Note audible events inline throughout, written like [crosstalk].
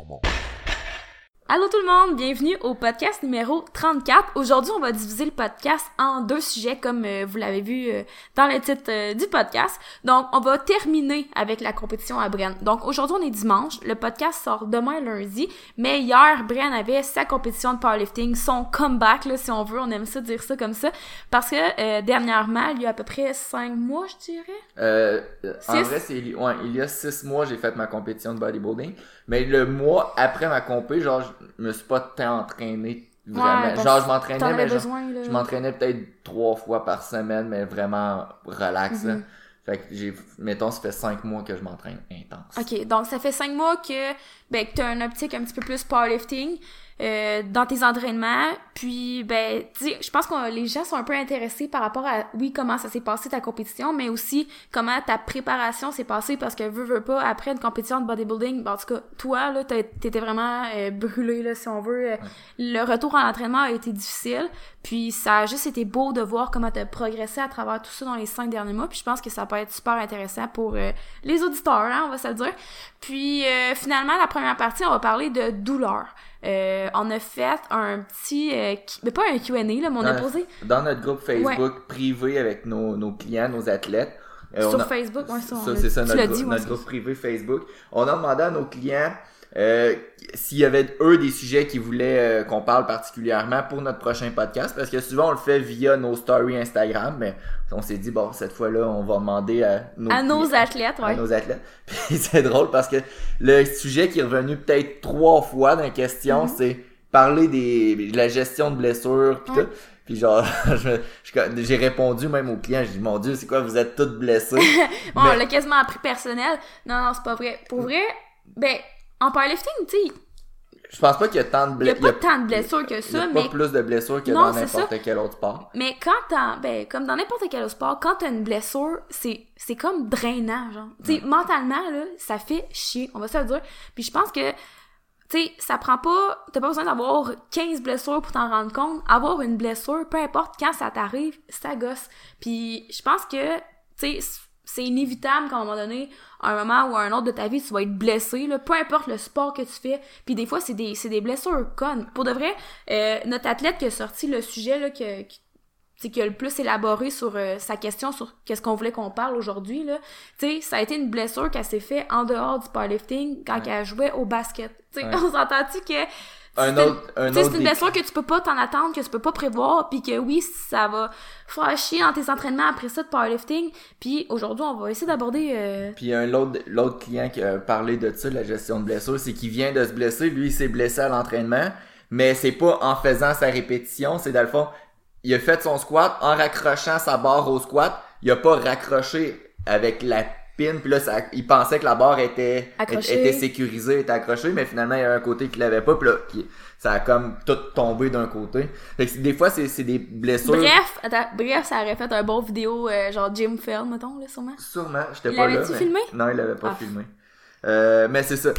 performance. Allô tout le monde, bienvenue au podcast numéro 34. Aujourd'hui, on va diviser le podcast en deux sujets comme euh, vous l'avez vu euh, dans le titre euh, du podcast. Donc, on va terminer avec la compétition à Bren. Donc, aujourd'hui, on est dimanche. Le podcast sort demain lundi. Mais hier, Bren avait sa compétition de powerlifting, son comeback, là, si on veut. On aime ça dire ça comme ça. Parce que dernièrement, il y a à peu près cinq mois, je dirais? Euh, en vrai, c'est ouais, il y a six mois, j'ai fait ma compétition de bodybuilding. Mais le mois après ma compé, genre, je me suis pas tant entraîné vraiment. genre, je m'entraînais, mais je m'entraînais peut-être trois fois par semaine, mais vraiment relax. Mm Fait que j'ai, mettons, ça fait cinq mois que je m'entraîne intense. Ok, donc ça fait cinq mois que, ben, que t'as un optique un petit peu plus powerlifting. Euh, dans tes entraînements. Puis, ben, je pense que les gens sont un peu intéressés par rapport à, oui, comment ça s'est passé ta compétition, mais aussi comment ta préparation s'est passée parce que veux, veux pas, après une compétition de bodybuilding, ben, en tout cas, toi, là, t'étais vraiment euh, brûlé, là, si on veut. Euh, le retour en entraînement a été difficile. Puis, ça a juste été beau de voir comment t'as progressé à travers tout ça dans les cinq derniers mois. Puis, je pense que ça peut être super intéressant pour les auditeurs, hein, on va se le dire. Puis, finalement, la première partie, on va parler de douleur. Euh, on a fait un petit, euh, mais pas un Q&A là, mais on a posé dans notre groupe Facebook privé avec nos, nos, clients, nos athlètes. Euh, Sur Facebook, ça. ça c'est ça notre, dit, notre groupe privé Facebook. On a demandé à nos clients euh, s'il y avait eux des sujets qui voulaient euh, qu'on parle particulièrement pour notre prochain podcast, parce que souvent on le fait via nos stories Instagram, mais on s'est dit bon cette fois-là on va demander à nos, à nos athlètes, ouais. à nos athlètes. [laughs] Puis c'est drôle parce que le sujet qui est revenu peut-être trois fois dans la question, mm-hmm. c'est parler des de la gestion de blessures puis tout. Puis genre, [laughs] j'ai répondu même aux clients, j'ai dit mon Dieu, c'est quoi, vous êtes toutes blessées? [laughs] bon, on l'a quasiment appris personnel. Non, non, c'est pas vrai. Pour vrai, ben en powerlifting, tu sais. Je pense pas qu'il y a tant de blessures. Il y a pas tant de blessures que ça, mais. pas plus de blessures que dans n'importe quel autre sport. Mais quand t'as, ben, comme dans n'importe quel autre sport, quand t'as une blessure, c'est, c'est comme drainant, genre. Tu sais, mentalement, là, ça fait chier, on va se le dire. Puis je pense que, tu sais, ça prend pas, t'as pas besoin d'avoir 15 blessures pour t'en rendre compte. Avoir une blessure, peu importe quand ça t'arrive, ça gosse. Puis je pense que, tu sais, c'est inévitable qu'à un moment donné, à un moment ou à un autre de ta vie, tu vas être blessé, là, peu importe le sport que tu fais. Puis des fois, c'est des, c'est des blessures connes. Pour de vrai, euh, notre athlète qui a sorti le sujet, là, que, qui, qui a le plus élaboré sur euh, sa question sur qu'est-ce qu'on voulait qu'on parle aujourd'hui, là, tu sais, ça a été une blessure qu'elle s'est fait en dehors du powerlifting quand elle jouait au basket. Tu sais, [laughs] on s'entend-tu que un autre, un autre c'est une blessure que tu peux pas t'en attendre, que tu peux pas prévoir, puis que oui, ça va faire chier dans tes entraînements après ça de powerlifting. Puis aujourd'hui, on va essayer d'aborder. Euh... Puis un l'autre l'autre client qui a parlé de ça, de la gestion de blessure, c'est qu'il vient de se blesser. Lui, il s'est blessé à l'entraînement, mais c'est pas en faisant sa répétition, c'est dans le fond, il a fait son squat en raccrochant sa barre au squat. Il a pas raccroché avec la pin, puis là, ça, il pensait que la barre était, était sécurisée, était accrochée, mais finalement, il y a un côté qui l'avait pas, puis là, ça a comme tout tombé d'un côté. Fait que des fois, c'est des blessures. Bref, attends, bref, ça aurait fait un bon vidéo, euh, genre Jim Feld, mettons, là, sûrement. Sûrement, j'étais pas là. L'avais-tu filmé? Non, il l'avait pas ah. filmé. Euh, mais c'est ça.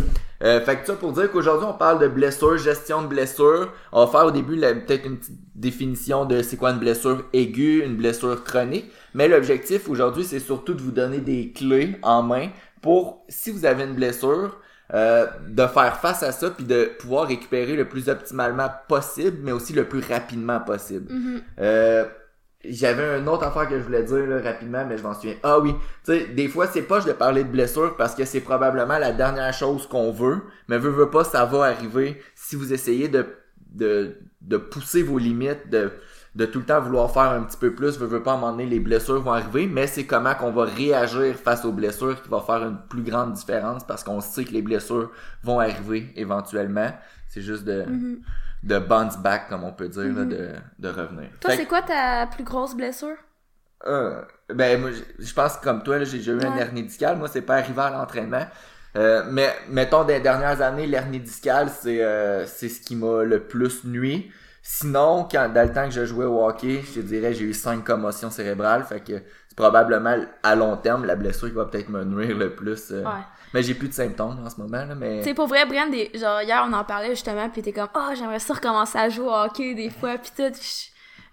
Euh, fait que ça pour dire qu'aujourd'hui on parle de blessure, gestion de blessure. On va faire au début peut-être une petite définition de c'est quoi une blessure aiguë, une blessure chronique. Mais l'objectif aujourd'hui c'est surtout de vous donner des clés en main pour si vous avez une blessure, euh, de faire face à ça puis de pouvoir récupérer le plus optimalement possible, mais aussi le plus rapidement possible. Mm-hmm. euh, j'avais une autre affaire que je voulais dire là, rapidement, mais je m'en souviens. Ah oui, tu sais, des fois c'est pas de parler de blessure parce que c'est probablement la dernière chose qu'on veut, mais veut veut pas, ça va arriver si vous essayez de de, de pousser vos limites, de de tout le temps vouloir faire un petit peu plus, veut, veut pas à un moment donné, les blessures vont arriver, mais c'est comment qu'on va réagir face aux blessures qui va faire une plus grande différence parce qu'on sait que les blessures vont arriver éventuellement. C'est juste de, mm-hmm de bounce back, comme on peut dire, là, mhm. de, de revenir. Toi, c'est quoi ta plus grosse blessure? Euh, ben, moi, je pense que comme toi, j'ai déjà eu un hernie discale. Moi, c'est pas arrivé à l'entraînement. Euh, mais mettons, des dernières années, l'hernie discale, c'est euh, c'est ce qui m'a le plus nuit. Sinon, quand, dans le temps que je jouais au hockey, je te dirais, j'ai eu cinq commotions cérébrales. Fait que c'est probablement à long terme la blessure qui va peut-être me nuire le plus. Euh, ouais. Mais j'ai plus de symptômes en ce moment, là, mais... Tu pour vrai, Brian, des... genre, hier, on en parlait justement, pis t'es comme, oh, j'aimerais ça recommencer à jouer au hockey des fois, pis tout.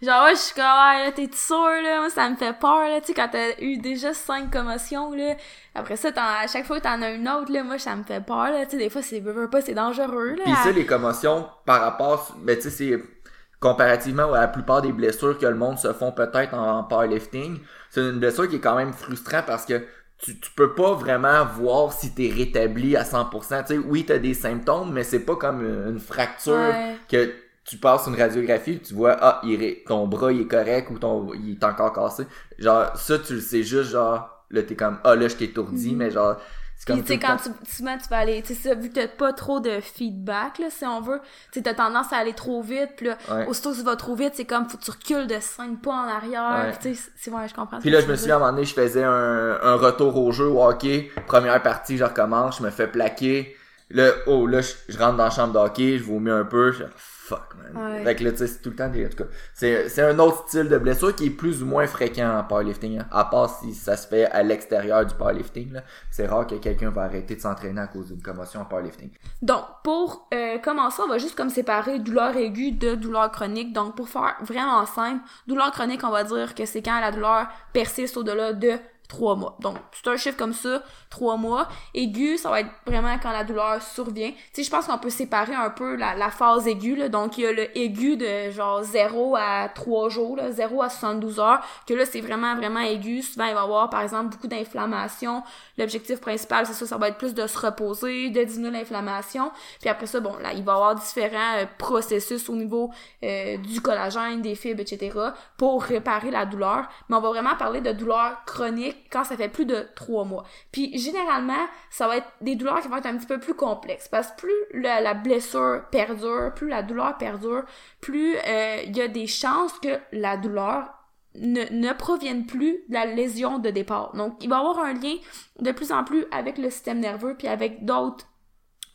Genre, ouais, je suis comme, ouais, là, t'es sûr, là, moi, ça me fait peur, là, tu sais, quand t'as eu déjà cinq commotions, là, après ça, à chaque fois que t'en as une autre, là, moi, ça me fait peur, là, tu sais, des fois, c'est, pas, c'est dangereux, là. Pis ça, les commotions, par rapport, ben, tu sais, c'est, comparativement à la plupart des blessures que le monde se font peut-être en, powerlifting, c'est une blessure qui est quand même frustrant parce que tu, tu peux pas vraiment voir si t'es rétabli à 100%. Tu sais, oui, t'as des symptômes, mais c'est pas comme une fracture que tu passes une radiographie, tu vois, ah, il ton bras il est correct ou ton il est encore cassé. Genre, ça, tu le sais juste, genre, là, t'es comme, ah, là, je t'ai étourdi, mhm. mais genre, comme. tu sais, quand tu, souvent, tu vas aller, tu sais, vu que t'as pas trop de feedback, là, si on veut, tu sais, t'as tendance à aller trop vite, puis là, aussitôt que tu vas trop vite, c'est comme, faut que tu recules de 5 pas en arrière, tu sais, c'est vrai, je comprends. Puis là, je me suis à un moment donné, je faisais un, un retour au jeu au hockey, première partie, je recommence, je me fais plaquer, là, oh, là, je, rentre dans la chambre de hockey, je vomis un peu, je fuck, man. Fait que là, tu sais, c'est tout le temps des, en tout cas, c'est, c'est un autre style de blessure qui est plus ou moins fréquent en powerlifting, hein. à part si ça se fait à l'extérieur du powerlifting, là. C'est rare que quelqu'un va arrêter de s'entraîner à cause d'une commotion en powerlifting. Donc, pour euh, commencer, on va juste comme séparer douleur aiguë de douleur chronique. Donc, pour faire vraiment simple, douleur chronique, on va dire que c'est quand la douleur persiste au-delà de trois mois. Donc, c'est un chiffre comme ça, trois mois. Aigu, ça va être vraiment quand la douleur survient. Tu sais, je pense qu'on peut séparer un peu la, la phase aiguë, là. Donc, il y a le aigu de genre 0 à 3 jours, là, 0 à 72 heures, que là, c'est vraiment, vraiment aigu. Souvent, il va y avoir, par exemple, beaucoup d'inflammation. L'objectif principal, c'est ça, ça va être plus de se reposer, de diminuer l'inflammation. Puis après ça, bon, là, il va y avoir différents euh, processus au niveau euh, du collagène, des fibres, etc., pour réparer la douleur. Mais on va vraiment parler de douleur chronique quand ça fait plus de trois mois. Puis généralement, ça va être des douleurs qui vont être un petit peu plus complexes parce que plus la, blessure perdure, plus la douleur perdure, plus euh, il y a des chances que la douleur ne, ne provienne plus de la lésion de départ. Donc, il va y avoir un lien de plus en plus avec le système nerveux puis avec d'autres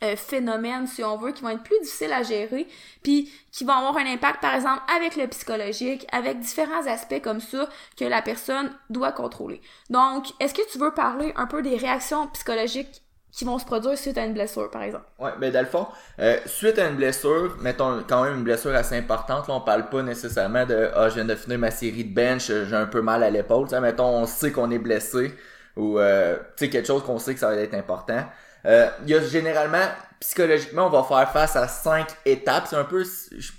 euh, phénomènes, si on veut, qui vont être plus difficiles à gérer, puis qui vont avoir un impact, par exemple, avec le psychologique, avec différents aspects comme ça que la personne doit contrôler. Donc, est-ce que tu veux parler un peu des réactions psychologiques qui vont se produire suite à une blessure, par exemple? Ouais, ben dans le fond, euh, suite à une blessure, mettons quand même une blessure assez importante, là, on parle pas nécessairement de ah je viens de finir ma série de bench, j'ai un peu mal à l'épaule, mettons on sait qu'on est blessé ou euh, tu sais quelque chose qu'on sait que ça va être important. Euh, il y a généralement, psychologiquement, on va faire face à cinq étapes. C'est un peu,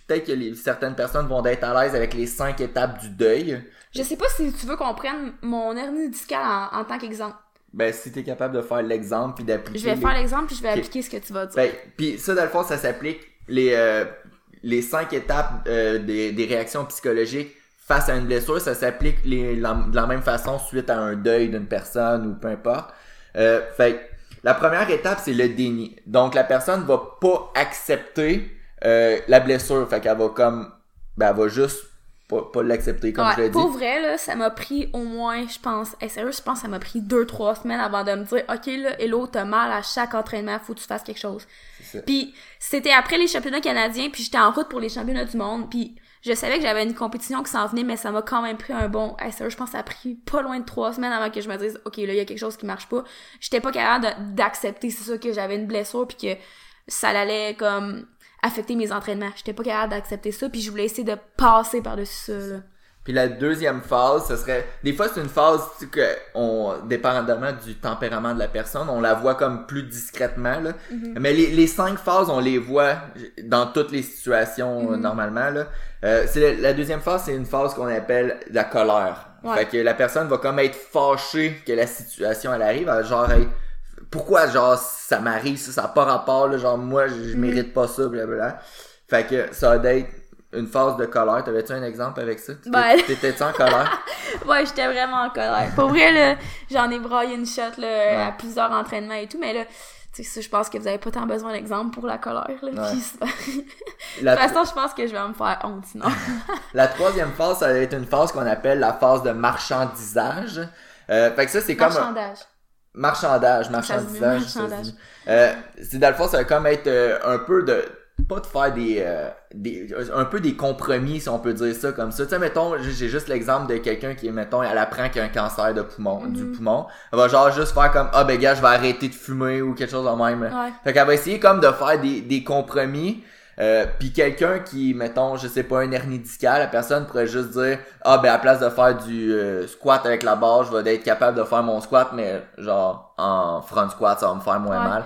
peut-être que les, certaines personnes vont être à l'aise avec les cinq étapes du deuil. Je sais pas si tu veux qu'on prenne mon hernie discale en, tant qu'exemple. Ben, si t'es capable de faire l'exemple puis d'appliquer. Je vais faire l'exemple puis je vais appliquer ce que tu vas dire. Ben, puis ça, dans le fond, ça s'applique les, euh, les cinq étapes euh, des, des réactions psychologiques face à une blessure. Ça s'applique de la même façon suite à un deuil d'une personne ou peu importe. Euh, fait la première étape, c'est le déni. Donc, la personne va pas accepter euh, la blessure. Fait qu'elle va comme... Ben, elle va juste pas, pas l'accepter, comme je l'ai dit. Pour vrai, là, ça m'a pris au moins, je pense... et sérieux, je pense que ça m'a pris deux, trois semaines avant de me dire « Ok, là, Hello, t'as mal à chaque entraînement, faut que tu fasses quelque chose. » Puis, c'était après les championnats canadiens, puis j'étais en route pour les championnats du monde, puis je savais que j'avais une compétition qui s'en venait, mais ça m'a quand même pris un bon. Hey, je pense que ça a pris pas loin de trois semaines avant que je me dise, OK, là, il y a quelque chose qui marche pas. J'étais pas capable d'accepter, c'est ça, que j'avais une blessure puis que ça allait comme affecter mes entraînements. J'étais pas capable d'accepter ça, puis je voulais essayer de passer par-dessus ça, là. Puis la deuxième phase, ce serait des fois c'est une phase que on dépendamment du tempérament de la personne, on la voit comme plus discrètement là. Mm-hmm. Mais les, les cinq phases, on les voit dans toutes les situations mm-hmm. normalement là. Euh, c'est la, deuxième phase, c'est une phase qu'on appelle la colère. Fait que la personne va comme être fâchée que la situation elle arrive, genre être pourquoi genre ça m'arrive ça, ça n'a pas rapport là, genre moi je, mm-hmm. mérite pas ça blablabla. Fait que ça va être une phase de colère. T'avais-tu un exemple avec ça? Ben... T'étais-tu en colère? [laughs] ouais, j'étais vraiment en colère. Pour vrai, là, j'en ai braillé une shot, là, à plusieurs entraînements et tout, mais là, tu sais, ça, je pense que vous avez pas tant besoin d'exemple pour la colère, là. [laughs] de toute façon, je pense que je vais me faire honte, sinon. [laughs] la troisième phase, ça va être une phase qu'on appelle la phase de marchandisage. Euh, fait que ça, c'est comme... Marchandage. Marchandage, marchandisage. marchandage. Euh, c'est dans le fond, ça va comme être euh, un peu de pas de faire des, euh, des un peu des compromis si on peut dire ça comme ça. Tu sais mettons j'ai juste l'exemple de quelqu'un qui mettons elle apprend qu'il a un cancer de poumon du mhm. poumon. Elle va genre juste faire comme ah ben gars je vais arrêter de fumer ou quelque chose de même. Fait qu'elle va essayer comme de faire des, des compromis Euh, puis quelqu'un qui, mettons, je sais pas, une hernie discale, la personne pourrait juste dire Ah ben à place de faire du euh, squat avec la barre, je vais être capable de faire mon squat, mais genre en front squat, ça va me faire moins Ouais. mal.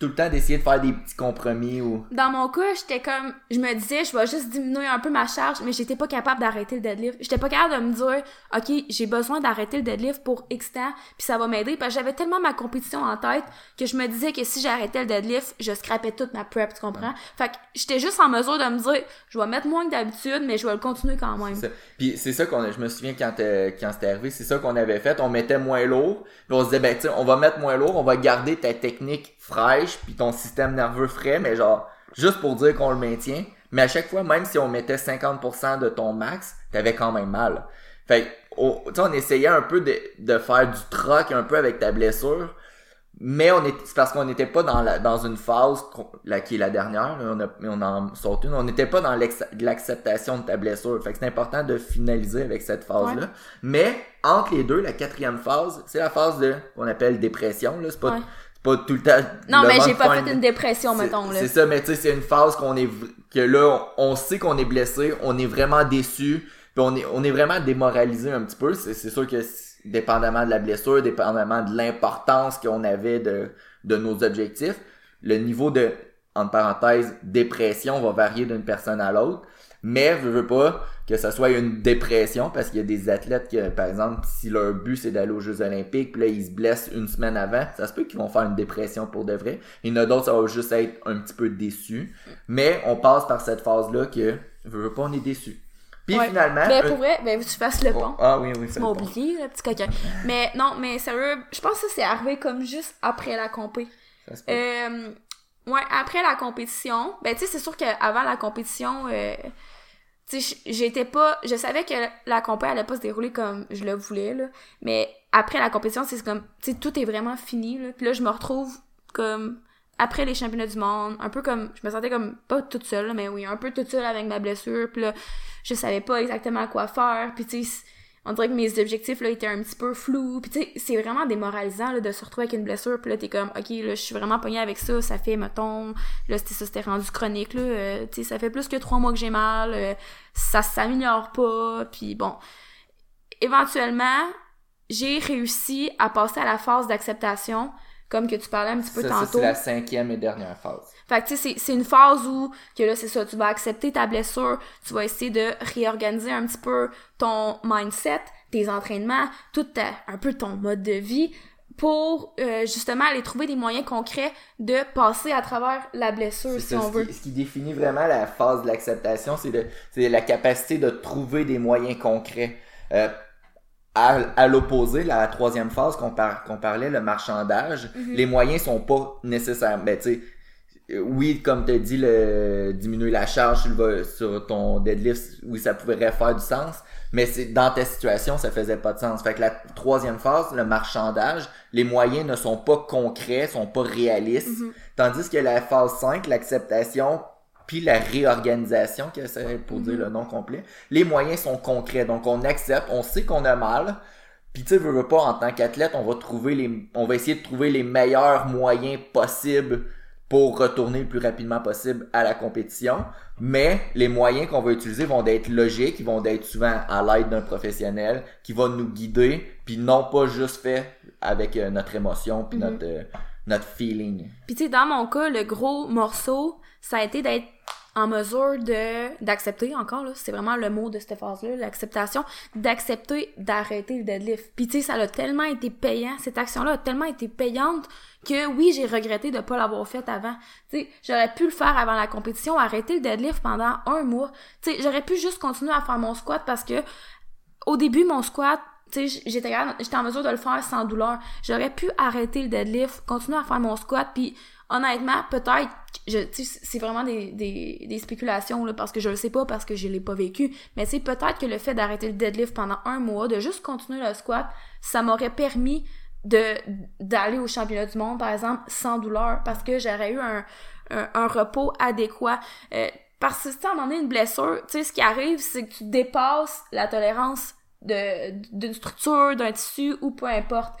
Tout le temps d'essayer de faire des petits compromis ou. Dans mon cas, j'étais comme, je me disais, je vais juste diminuer un peu ma charge, mais j'étais pas capable d'arrêter le deadlift. J'étais pas capable de me dire, ok, j'ai besoin d'arrêter le deadlift pour X temps, puis ça va m'aider, parce que j'avais tellement ma compétition en tête que je me disais que si j'arrêtais le deadlift, je scrapais toute ma prep, tu comprends? Fait que j'étais juste en mesure de me dire, je vais mettre moins que d'habitude, mais je vais le continuer quand même. C'est ça. Puis c'est ça qu'on je me souviens quand, euh, quand c'était arrivé, c'est ça qu'on avait fait. On mettait moins lourd. Puis on se disait, ben, tu on va moins lourd, on va garder ta technique fraîche, puis ton système nerveux frais, mais genre, juste pour dire qu'on le maintient. Mais à chaque fois, même si on mettait 50% de ton max, t'avais quand même mal. Fait sais, on essayait un peu de, de faire du troc un peu avec ta blessure. Mais on est, c'est parce qu'on n'était pas dans la, dans une phase, là, qui est la dernière, là, on, a, mais on en saute une, on n'était pas dans l'acceptation de ta blessure. Fait que c'est important de finaliser avec cette phase-là. Ouais. Mais, entre les deux, la quatrième phase, c'est la phase de, qu'on appelle dépression, là. C'est pas, Ouais. c'est pas tout le temps. Non, le mais j'ai pas fait une dépression, mettons, là. C'est ça, mais tu sais, c'est une phase qu'on est, que là, on on sait qu'on est blessé, on est vraiment déçu, puis on est, on est vraiment démoralisé un petit peu. C'est, c'est sûr que dépendamment de la blessure, dépendamment de l'importance qu'on avait de, de nos objectifs, le niveau de, entre parenthèses, dépression va varier d'une personne à l'autre. Mais je veux pas que ça soit une dépression parce qu'il y a des athlètes que, par exemple, si leur but c'est d'aller aux Jeux Olympiques, puis là ils se blessent une semaine avant, ça se peut qu'ils vont faire une dépression pour de vrai. Il y en a d'autres, ça va juste être un petit peu déçu. Mais on passe par cette phase-là que, je veux pas, on est déçu. Puis Ouais. finalement. Ben, un- pour vrai, ben, tu fasses le Oh, pont. Ah oui, oui, Tu c'est m'as oublié, le petit coquin. Mais non, mais sérieux, je pense que ça c'est arrivé comme juste après la compé. Ça se peut. Euh, ouais, après la compétition, ben tu sais, c'est sûr qu'avant la compétition, euh, tu sais, j'étais pas, je savais que la compé allait pas se dérouler comme je le voulais, là. Mais après la compétition, c'est comme, tu sais, tout est vraiment fini, là. Puis là, je me retrouve comme après les championnats du monde, un peu comme, je me sentais comme, pas toute seule, là, mais oui, un peu toute seule avec ma blessure. Puis là, je savais pas exactement quoi faire. Puis tu sais, on dirait que mes objectifs là étaient un petit peu flous puis tu sais c'est vraiment démoralisant là, de se retrouver avec une blessure puis là t'es comme ok là je suis vraiment pognée avec ça ça fait mettons là c'était ça c'était rendu chronique là euh, tu sais ça fait plus que trois mois que j'ai mal euh, ça s'améliore pas puis bon éventuellement j'ai réussi à passer à la phase d'acceptation comme que tu parlais un petit peu Ça, ça, tantôt c'est la cinquième et dernière phase. Fait que tu sais, c'est- une phase où, que là, c'est ça, tu vas accepter ta blessure, tu vas essayer de réorganiser un petit peu ton mindset, tes entraînements, tout ta- un peu ton mode de vie pour euh, justement aller trouver des moyens concrets de passer à travers la blessure, si ça, on ce, veut. qui, ce qui définit vraiment la phase de l'acceptation, c'est la capacité de trouver des moyens concrets. Euh, à, à l'opposé, la troisième phase qu'on par- qu'on parlait, le marchandage, Mhm. les moyens sont pas nécessairement. Ben, tu oui, comme tu dit, le, diminuer la charge sur, le- sur ton deadlift, oui, ça pourrait faire du sens, mais c'est dans ta situation, ça faisait pas de sens. Fait que la troisième phase, le marchandage, les moyens ne sont pas concrets, sont pas réalistes, Mhm. tandis que la phase 5, l'acceptation, puis la réorganisation, que c'est pour dire le nom complet, les moyens sont concrets. Donc on accepte, on sait qu'on a mal, puis tu veux pas, en tant qu'athlète, on va trouver les, on va essayer de trouver les meilleurs moyens possibles pour retourner le plus rapidement possible à la compétition. Mais les moyens qu'on va utiliser vont être logiques, ils vont être souvent à l'aide d'un professionnel qui va nous guider, puis non pas juste fait avec euh, notre émotion puis Mhm. notre euh, notre feeling. Puis tu sais, dans mon cas, le gros morceau, ça a été d'être en mesure de d'accepter encore là, c'est vraiment le mot de cette phase-là, l'acceptation, d'accepter d'arrêter le deadlift. Puis tu sais, ça a tellement été payant, cette action-là a tellement été payante que oui, j'ai regretté de pas l'avoir faite avant. Tu j'aurais pu le faire avant la compétition, arrêter le deadlift pendant un mois. Tu j'aurais pu juste continuer à faire mon squat parce que au début, mon squat, j'étais en mesure de le faire sans douleur. J'aurais pu arrêter le deadlift, continuer à faire mon squat, puis honnêtement, peut-être, je, c'est vraiment des, des, spéculations, parce que je le sais pas, parce que je l'ai pas vécu, mais c'est peut-être que le fait d'arrêter le deadlift pendant un mois, de juste continuer le squat, ça m'aurait permis de d'aller au championnat du monde, par exemple, sans douleur, parce que j'aurais eu un, un, un repos adéquat. Euh, parce que si tu as une blessure, tu sais, ce qui arrive, c'est que tu dépasses la tolérance de d'une structure, d'un tissu ou peu importe.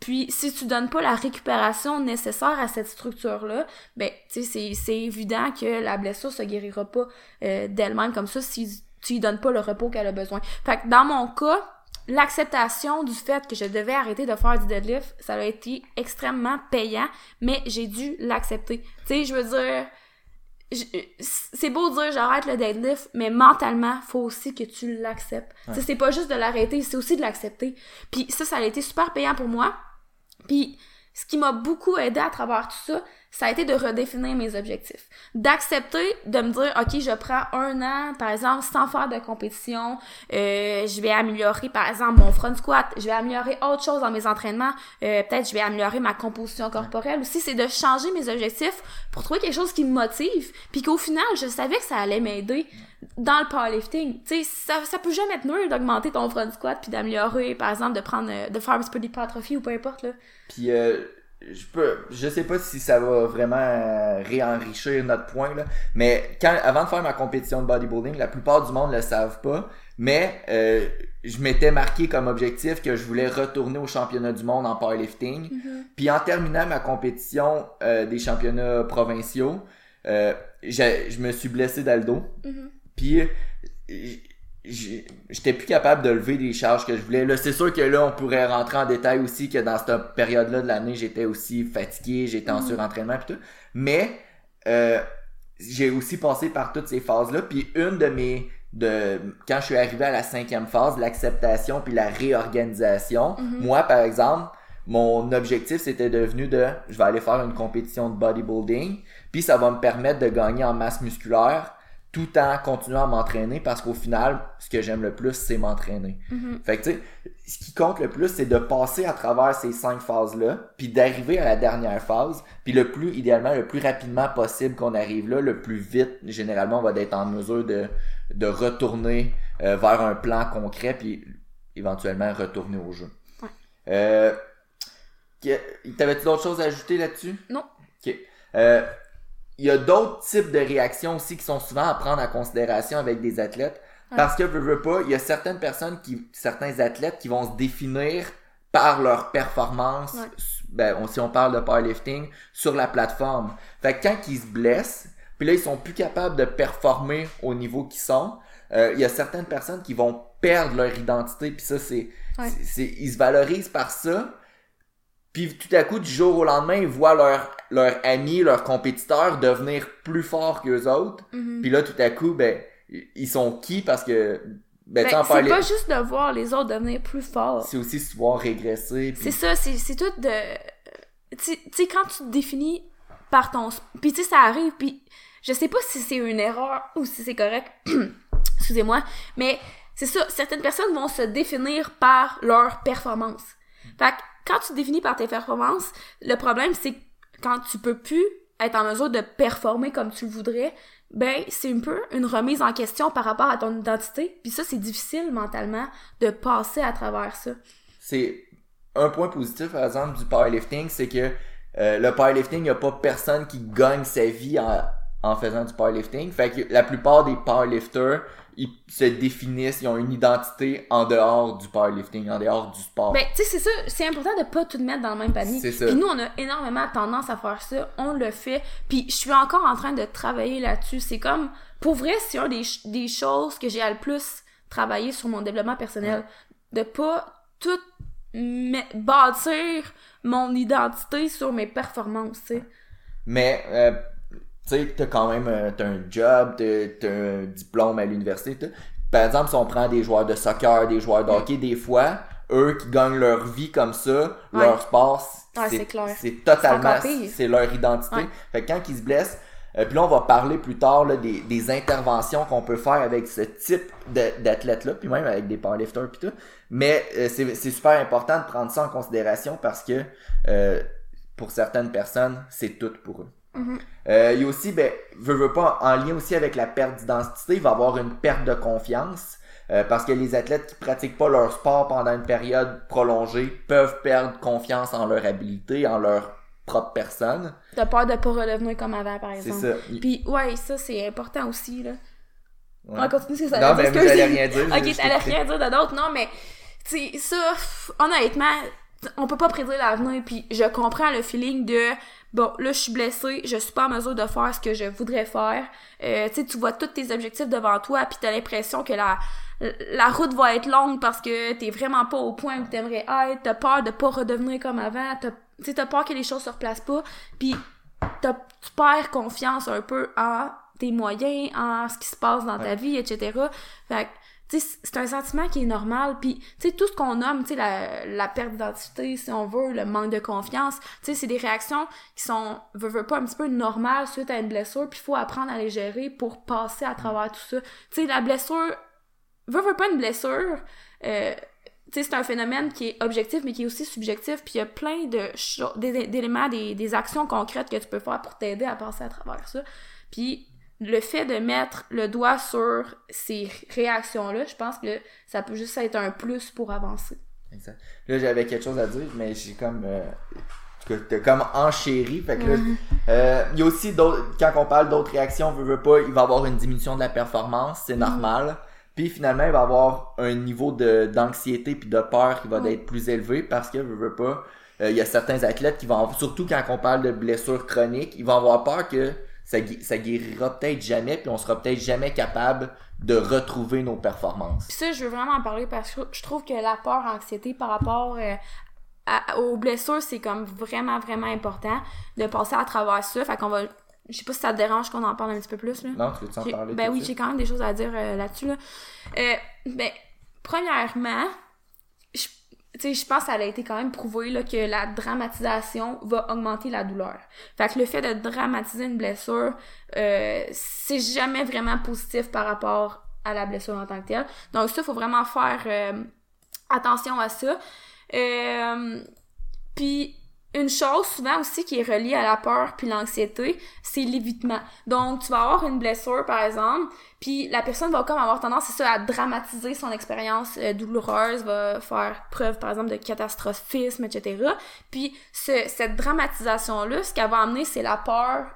Puis si tu donnes pas la récupération nécessaire à cette structure-là, ben tu sais c'est évident que la blessure se guérira pas euh, d'elle-même comme ça si tu lui donnes pas le repos qu'elle a besoin. Fait que dans mon cas, l'acceptation du fait que je devais arrêter de faire du deadlift, ça a été extrêmement payant, mais j'ai dû l'accepter. Tu sais, je veux dire c'est beau de dire j'arrête le deadlift, mais mentalement, faut aussi que tu l'acceptes. C'est pas juste de l'arrêter, c'est aussi de l'accepter. Puis ça, ça a été super payant pour moi. Puis ce qui m'a beaucoup aidé à travers tout ça, ça a été de redéfinir mes objectifs. D'accepter de me dire, OK, je prends un an, par exemple, sans faire de compétition, euh, je vais améliorer, par exemple, mon front squat, je vais améliorer autre chose dans mes entraînements, euh, peut-être je vais améliorer ma composition corporelle aussi, c'est de changer mes objectifs pour trouver quelque chose qui me motive, puis qu'au final, je savais que ça allait m'aider dans le powerlifting. Tu sais, ça, ça peut jamais être nul d'augmenter ton front squat puis d'améliorer, par exemple, de prendre, euh, de faire un petit peu d'hypertrophie ou peu importe, là. Puis, euh, je peux je sais pas si ça va vraiment euh, réenrichir notre point là mais quand avant de faire ma compétition de bodybuilding la plupart du monde le savent pas mais euh, je m'étais marqué comme objectif que je voulais retourner au championnat du monde en powerlifting Mm-hmm. puis en terminant ma compétition euh, des championnats provinciaux euh, j'ai- je me suis blessé dans le dos Mhm. puis j- j'étais plus capable de lever des charges que je voulais. Là, c'est sûr que là, on pourrait rentrer en détail aussi que dans cette période-là de l'année, j'étais aussi fatigué, j'étais en Mhm. surentraînement pis tout. Mais euh, j'ai aussi passé par toutes ces phases-là. Puis une de mes de quand je suis arrivé à la cinquième phase, l'acceptation puis la réorganisation, Mhm. moi par exemple, mon objectif c'était devenu de je vais aller faire une compétition de bodybuilding, puis ça va me permettre de gagner en masse musculaire tout en continuant à m'entraîner parce qu'au final, ce que j'aime le plus, c'est m'entraîner. Mhm. Fait que tu sais, ce qui compte le plus, c'est de passer à travers ces cinq phases-là, puis d'arriver à la dernière phase, puis le plus, idéalement, le plus rapidement possible qu'on arrive là, le plus vite, généralement, on va être en mesure de, de retourner euh, vers un plan concret, puis éventuellement retourner au jeu. Ouais. Euh, T'avais-tu d'autres choses à ajouter là-dessus? Non. Ok. Euh, il y a d'autres types de réactions aussi qui sont souvent à prendre en considération avec des athlètes. Ouais. Parce que, veux, veux pas, il y a certaines personnes qui, certains athlètes qui vont se définir par leur performance, Ouais. ben, on- si on parle de powerlifting, sur la plateforme. Fait que quand ils se blessent, puis là, ils sont plus capables de performer au niveau qu'ils sont, euh, il y a certaines personnes qui vont perdre leur identité, puis ça, c'est, Ouais. ils se valorisent par ça, puis tout à coup, du jour au lendemain, ils voient leurs leur amis, leurs compétiteurs devenir plus forts qu'eux autres. Mhm. Puis là, tout à coup, ben, ils sont qui parce que, ben, Ben, en c'est pas juste de voir les autres devenir plus forts. c'est aussi se voir régresser. puis- C'est ça, c'est tout de... Tu sais, quand tu te définis par ton... Puis tu sais, ça arrive, puis je sais pas si c'est une erreur ou si c'est correct. [clears throat] Excusez-moi. Mais c'est ça, certaines personnes vont se définir par leur performance. Fait que quand tu définis par tes performances, le problème, c'est quand tu peux plus être en mesure de performer comme tu le voudrais, ben c'est un peu une remise en question par rapport à ton identité. Puis ça, c'est difficile mentalement de passer à travers ça. c'est un point positif par exemple du powerlifting c'est que euh, le powerlifting il n'y a pas personne qui gagne sa vie en faisant du powerlifting fait que la plupart des powerlifters ils se définissent ils ont une identité en dehors du powerlifting en dehors du sport Ben, tu sais, c'est ça, c'est important de pas tout mettre dans le même panier. C'est ça. Puis nous, on a énormément tendance à faire ça, on le fait, puis je suis encore en train de travailler là-dessus. C'est comme, pour vrai, c'est un des, des choses que j'ai à le plus travaillé sur mon développement personnel. De pas tout bâtir mon identité sur mes performances, tu sais. mais euh, tu sais t'as quand même euh, t'as un job t'as t'as un diplôme à l'université par exemple si on prend des joueurs de soccer des joueurs de hockey des fois eux qui gagnent leur vie comme ça Ouais. leur sport Ouais, c'est c'est totalement C'est leur identité. Ouais. fait que quand ils se blessent euh, puis là on va parler plus tard là, des, des interventions qu'on peut faire avec ce type de- d'athlètes là puis même avec des powerlifters puis tout. Mais euh, c'est c'est super important de prendre ça en considération parce que euh, pour certaines personnes c'est tout pour eux Euh, il y a aussi, ben, veux pas, en lien aussi avec la perte d'identité, il va avoir une perte de confiance. euh, parce que les athlètes qui pratiquent pas leur sport pendant une période prolongée peuvent perdre confiance en leur habilité, en leur propre personne. T'as peur de pas redevenir comme avant, par C'est exemple. ça. Il- Puis, ouais, ça, c'est important aussi, là. On va continuer, c'est ça. Non, mais vous Excuse. allez rien dire. Ok, t'allais rien dire de d'autre, non, mais, tu sais, ça, honnêtement, on peut pas prédire l'avenir, puis je comprends le feeling de, bon, là, je suis blessée, je suis pas en mesure de faire ce que je voudrais faire, euh, tu sais, tu vois tous tes objectifs devant toi, puis t'as l'impression que la, la route va être longue parce que t'es vraiment pas au point où t'aimerais être, t'as peur de pas redevenir comme avant, t'as, t'as peur que les choses se replacent pas, puis t'as- tu perds confiance un peu en tes moyens, en ce qui se passe dans ta vie, etc. Fait que, c'est un sentiment qui est normal, puis tu tout ce qu'on nomme, tu la, la perte d'identité, si on veut, le manque de confiance, tu c'est des réactions qui sont, veux, veux pas, un petit peu normales suite à une blessure, puis faut apprendre à les gérer pour passer à travers tout ça. Tu la blessure, veux, veux pas une blessure, euh, tu sais, c'est un phénomène qui est objectif, mais qui est aussi subjectif, puis il y a plein de d'éléments, des, des actions concrètes que tu peux faire pour t'aider à passer à travers ça. Puis le fait de mettre le doigt sur ces réactions-là, je pense que ça peut juste être un plus pour avancer. Exact. Là, j'avais quelque chose à dire, mais j'ai comme. Euh, t'as comme enchéri. Fait que là, euh, il y a aussi d'autres. Quand on parle d'autres réactions, veut, veut pas, il va y avoir une diminution de la performance, c'est normal. Puis finalement, il va y avoir un niveau de d'anxiété puis de peur qui va être plus élevé parce que veut, veut pas. euh, il y a certains athlètes qui vont, surtout quand on parle de blessures chroniques, ils vont avoir peur que ça, guérira peut-être jamais, puis on sera peut-être jamais capable de retrouver nos performances. Puis ça, je veux vraiment en parler parce que je trouve que la peur, anxiété par rapport euh, à- aux blessures, c'est comme vraiment, vraiment important de passer à travers ça. Fait qu'on va... Je sais pas si ça te dérange qu'on en parle un petit peu plus, là. Non, tu veux-tu en J'ai- parler? Ben oui, j'ai quand même des choses à dire euh, là-dessus. Là. Euh, ben, premièrement, tu sais, je pense que ça a été quand même prouvé là, que la dramatisation va augmenter la douleur. Fait que le fait de dramatiser une blessure, euh, c'est jamais vraiment positif par rapport à la blessure en tant que telle. Donc ça, faut vraiment faire euh, attention à ça. Euh, puis une chose souvent aussi qui est reliée à la peur puis l'anxiété, c'est l'évitement. Donc tu vas avoir une blessure par exemple, puis la personne va comme avoir tendance c'est ça à dramatiser son expérience euh, douloureuse, va faire preuve par exemple de catastrophisme etc. Puis ce, cette dramatisation là, ce qu'elle va amener c'est la peur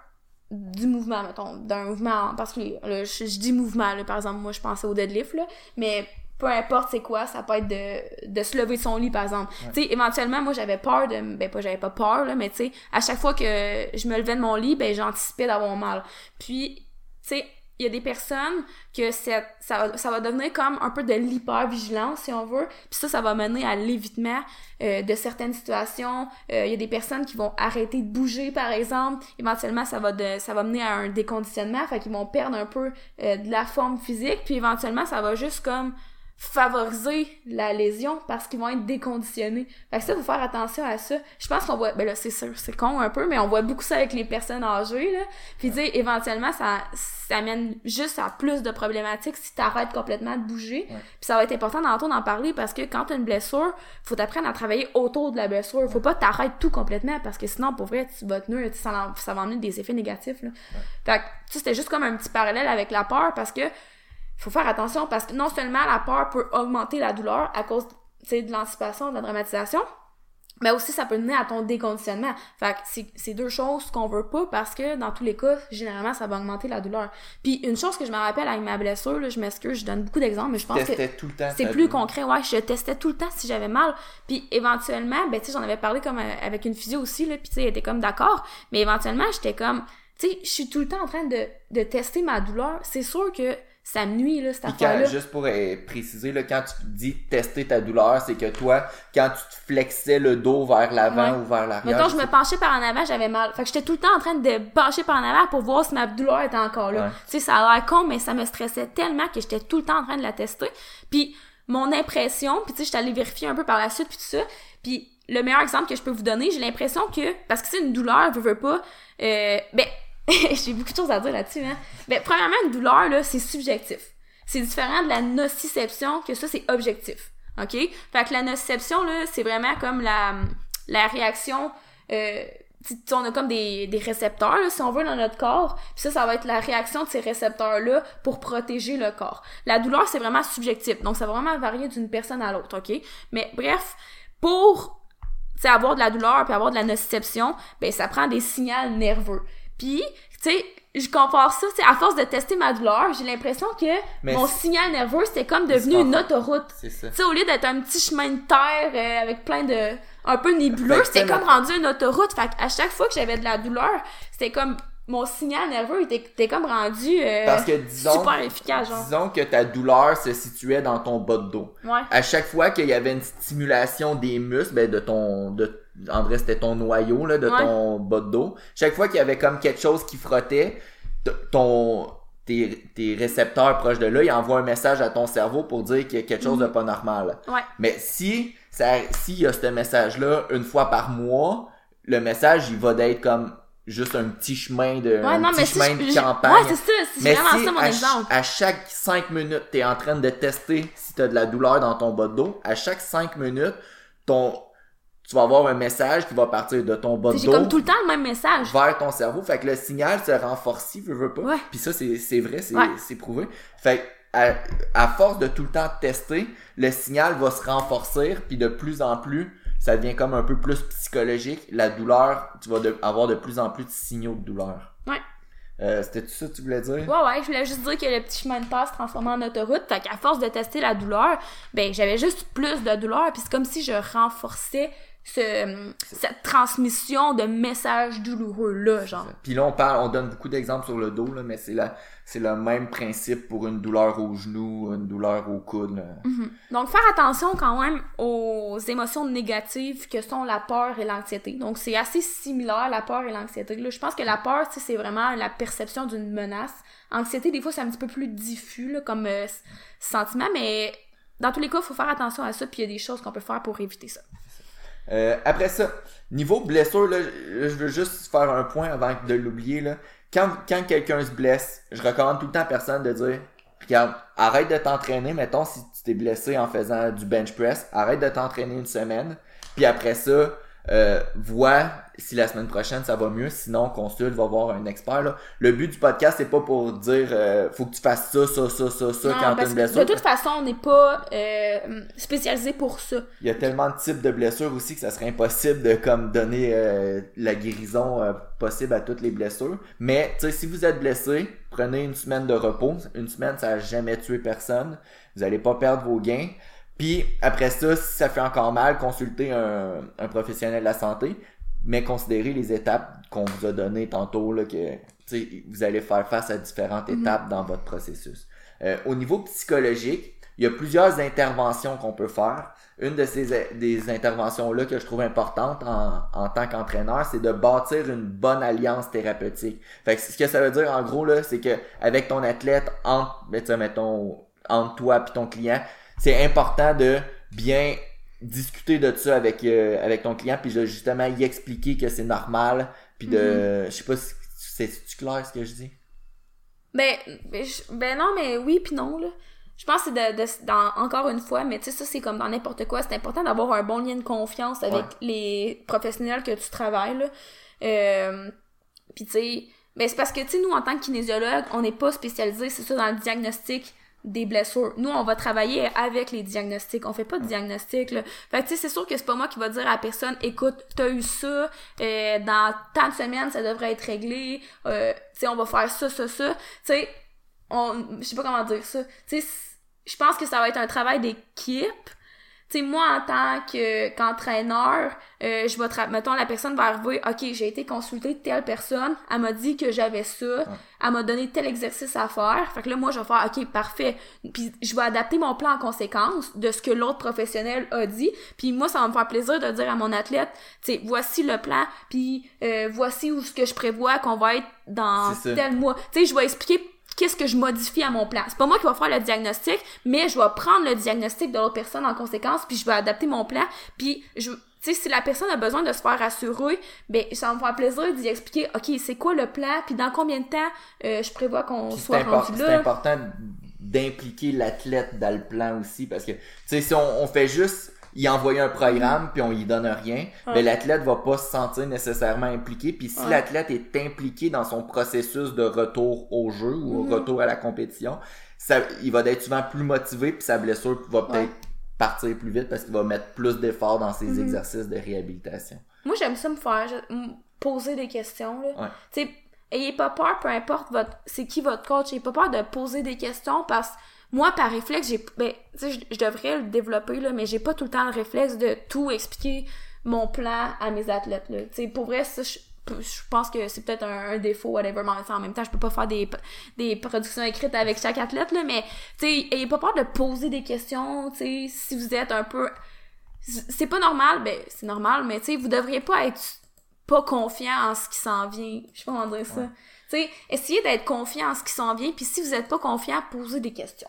du mouvement, mettons, d'un mouvement en particulier. Là, je, je dis mouvement, là, par exemple, moi, je pensais au deadlift, là, mais peu importe c'est quoi, ça peut être de, de se lever de son lit, par exemple. Tu sais, éventuellement, moi, j'avais peur de... Ben, pas, j'avais pas peur, là, mais tu sais, à chaque fois que je me levais de mon lit, ben, j'anticipais d'avoir mal. Puis, tu sais, il y a des personnes que ça, va- ça va devenir comme un peu de l'hypervigilance, si on veut. Puis ça, ça va mener à l'évitement euh, de certaines situations. Euh, Il y a des personnes qui vont arrêter de bouger, par exemple. Éventuellement, ça va, de, ça va mener à un déconditionnement. Fait qu'ils vont perdre un peu euh, de la forme physique. Puis éventuellement, ça va juste comme favoriser la lésion parce qu'ils vont être déconditionnés. Fait que ça, faut faire attention à ça. Je pense qu'on voit, ben là, c'est sûr, c'est con un peu, mais on voit beaucoup ça avec les personnes âgées, là. Puis tu sais, éventuellement, ça, ça amène juste à plus de problématiques si t'arrêtes complètement de bouger. Ouais. Puis ça va être important d'en d'en parler parce que quand t'as une blessure, faut t'apprendre à travailler autour de la blessure. Faut pas t'arrêter tout complètement parce que sinon, pour vrai, tu vas tenir, tu- ça, va- ça va amener des effets négatifs, là. Fait que, tu sais, c'était juste comme un petit parallèle avec la peur parce que faut faire attention parce que non seulement la peur peut augmenter la douleur à cause de l'anticipation, de la dramatisation, mais aussi ça peut mener à ton déconditionnement. Fait que c'est- deux choses qu'on veut pas parce que dans tous les cas, généralement, ça va augmenter la douleur. Puis une chose que je me rappelle avec ma blessure, là, je m'excuse, je donne beaucoup d'exemples, mais je pense que Testais tout le temps. c'est plus douleur. concret, ouais, je testais tout le temps si j'avais mal. Puis éventuellement, ben tu sais, j'en avais parlé comme euh, avec une physio aussi là, puis tu sais, elle était comme d'accord, mais éventuellement, j'étais comme tu sais, je suis tout le temps en train de, de tester ma douleur. C'est sûr que ça me nuit là cette affaire-là. juste pour euh, préciser, là, quand tu dis tester ta douleur, c'est que toi, quand tu te flexais le dos vers l'avant Ouais. ou vers l'arrière. Mettons, je me penchais par en avant, j'avais mal. Fait que j'étais tout le temps en train de pencher par en avant pour voir si ma douleur était encore là. Ouais. Tu sais, ça a l'air con, mais ça me stressait tellement que j'étais tout le temps en train de la tester. Puis mon impression, puis tu sais, j'étais allée vérifier un peu par la suite puis tout ça. Puis le meilleur exemple que je peux vous donner, j'ai l'impression que parce que c'est une douleur, je veux pas, euh, ben [laughs] j'ai beaucoup de choses à dire là-dessus. Hein. Ben premièrement, une douleur là, c'est subjectif. C'est différent de la nociception que ça c'est objectif. OK? Fait que la nociception là, c'est vraiment comme la la réaction euh, on a comme des, des récepteurs, si on veut, dans notre corps. Ça, ça va être la réaction de ces récepteurs-là pour protéger le corps. La douleur, c'est vraiment subjectif. Donc, ça va vraiment varier d'une personne à l'autre, OK? Mais bref, pour, avoir de la douleur puis avoir de la nociception, ben ça prend des signaux nerveux. Puis, tu sais, je compare ça, c'est à force de tester ma douleur, j'ai l'impression que Mais mon signal nerveux c'était comme devenu une autoroute. C'est ça. Tu sais, au lieu d'être un petit chemin de terre euh, avec plein de un peu nébuleux, c'était comme rendu une autoroute. Fait à chaque fois que j'avais de la douleur, c'était comme mon signal nerveux était, était comme rendu euh, Parce que disons, super efficace, genre. disons que ta douleur se situait dans ton bas de dos. Ouais. À chaque fois qu'il y avait une stimulation des muscles, ben de ton, de, en vrai c'était ton noyau là, de Ouais. ton bas de dos. Chaque fois qu'il y avait comme quelque chose qui frottait, ton, tes, tes récepteurs proches de là, ils envoient un message à ton cerveau pour dire qu'il y a quelque chose de pas normal. Ouais. Mais si ça, s'il y a ce message-là une fois par mois, le message il va d'être comme juste un petit chemin de, Ouais, un non, petit mais chemin de je- campagne. Ouais, c'est ça, c'est vraiment si ça mon à, exemple. à chaque 5 minutes, tu es en train de tester si tu as de la douleur dans ton bas de dos, à chaque 5 minutes, ton, tu vas avoir un message qui va partir de ton bas de dos comme tout le temps le même message. vers ton cerveau. Fait que le signal se renforce, veut, veut pas. Ouais. Puis ça, c'est vrai, c'est Ouais. prouvé. Fait que à, à force de tout le temps tester, le signal va se renforcer, puis de plus en plus, ça devient comme un peu plus psychologique. La douleur, tu vas de- avoir de plus en plus de signaux de douleur. Ouais. Euh, C'était tout ça que tu voulais dire? Ouais, ouais, je voulais juste dire que le petit chemin de terre se transformait en autoroute. Fait qu'à force de tester la douleur, ben, j'avais juste plus de douleur. Puis c'est comme si je renforçais ce, cette transmission de messages douloureux-là, genre. Puis là, on parle, on donne beaucoup d'exemples sur le dos, là, mais c'est la, c'est le même principe pour une douleur au genou, une douleur au coude. là. Mhm. Donc, faire attention quand même aux émotions négatives que sont la peur et l'anxiété. Donc, c'est assez similaire, la peur et l'anxiété. Là, je pense que la peur, c'est vraiment la perception d'une menace. Anxiété, des fois, c'est un petit peu plus diffus là, comme euh, sentiment, mais dans tous les cas, il faut faire attention à ça, puis il y a des choses qu'on peut faire pour éviter ça. Euh, après ça, niveau blessure, là, je veux juste faire un point avant de l'oublier. Là. Quand, quand quelqu'un se blesse, je recommande tout le temps à personne de dire Regarde, arrête de t'entraîner, mettons si tu t'es blessé en faisant du bench press, arrête de t'entraîner une semaine, puis après ça, euh, vois si la semaine prochaine ça va mieux, sinon consulte, va voir un expert. Là. Le but du podcast, c'est pas pour dire euh, faut que tu fasses ça, ça, ça, ça, ça Non, quand t'as une blessure. de toute façon, on n'est pas euh, spécialisé pour ça. Il y a tellement de types de blessures aussi que ça serait impossible de comme donner euh, la guérison euh, possible à toutes les blessures. Mais tu sais, si vous êtes blessé, prenez une semaine de repos. Une semaine, ça n'a jamais tué personne. Vous n'allez pas perdre vos gains. Puis après ça, si ça fait encore mal, consultez un, un professionnel de la santé. Mais considérez les étapes qu'on vous a données tantôt, là, que vous allez faire face à différentes étapes dans votre processus. Euh, au niveau psychologique, il y a plusieurs interventions qu'on peut faire. Une de ces des interventions-là que je trouve importante en, en tant qu'entraîneur, c'est de bâtir une bonne alliance thérapeutique. Fait que ce que ça veut dire en gros là, c'est que avec ton athlète, entre, ben, tu sais, mettons, entre toi et ton client, c'est important de bien discuter de ça avec euh, avec ton client puis de justement y expliquer que c'est normal puis de je sais pas si c'est clair ce que je dis? Ben, ben, je- ben non, mais oui puis non, là. Je pense que c'est de, de- dans, encore une fois, mais tu sais, ça, c'est comme dans n'importe quoi. C'est important d'avoir un bon lien de confiance avec Ouais. les professionnels que tu travailles, là. Euh, puis tu sais, ben c'est parce que, tu sais, nous, en tant que kinésiologue, on n'est pas spécialisé, c'est ça, dans le diagnostic des blessures. Nous, on va travailler avec les diagnostics. On fait pas de diagnostic, là. Fait que, c'est sûr que c'est pas moi qui va dire à personne, écoute, t'as eu ça, euh, dans tant de semaines, ça devrait être réglé, euh, tu on va faire ça, ça, ça. Tu sais, on, je sais pas comment dire ça. Tu sais, je pense que ça va être un travail d'équipe. Tu sais, moi, en tant que, qu'entraîneur, euh, je vais, tra- mettons, la personne va arriver, OK, j'ai été consulter telle personne, elle m'a dit que j'avais ça, elle m'a donné tel exercice à faire. Fait que là, moi, je vais faire, OK, parfait. Puis je vais adapter mon plan en conséquence de ce que l'autre professionnel a dit. Puis moi, ça va me faire plaisir de dire à mon athlète, tu sais, voici le plan, puis euh, voici où ce que je prévois qu'on va être dans tel mois. Tu sais, je vais expliquer qu'est-ce que je modifie à mon plan. C'est pas moi qui va faire le diagnostic, mais je vais prendre le diagnostic de l'autre personne en conséquence, puis je vais adapter mon plan, puis je tu sais, si la personne a besoin de se faire rassurer, ben ça va me faire plaisir d'y expliquer, OK, c'est quoi le plan, puis dans combien de temps euh, je prévois qu'on c'est soit rendu c'est là. important d'impliquer l'athlète dans le plan aussi parce que tu sais si on, on fait juste y envoyer un programme puis on y donne rien, Ouais. ben l'athlète va pas se sentir nécessairement impliqué puis si Ouais. l'athlète est impliqué dans son processus de retour au jeu ou au Mhm. retour à la compétition, ça il va être souvent plus motivé puis sa blessure va peut-être partir plus vite parce qu'il va mettre plus d'efforts dans ses Mhm. exercices de réhabilitation. Moi, j'aime ça me faire poser des questions. Là. Ayez pas peur, peu importe votre, c'est qui votre coach, ayez pas peur de poser des questions parce que moi, par réflexe, j'ai, ben, tu sais, je, devrais le développer, là, mais j'ai pas tout le temps le réflexe de tout expliquer mon plan à mes athlètes, là. Tu sais, pour vrai, ça, je, je pense que c'est peut-être un, un défaut, whatever, mais en même temps, en même temps, je peux pas faire des, des productions écrites avec chaque athlète, là, mais, tu sais, ayez pas peur de poser des questions, tu sais, si vous êtes un peu, c'est pas normal, ben, c'est normal, mais, tu sais, vous devriez pas être pas confiant en ce qui s'en vient. Je sais pas comment dire ça. Ouais. Tu sais, essayez d'être confiant en ce qui s'en vient, puis si vous êtes pas confiant, posez des questions.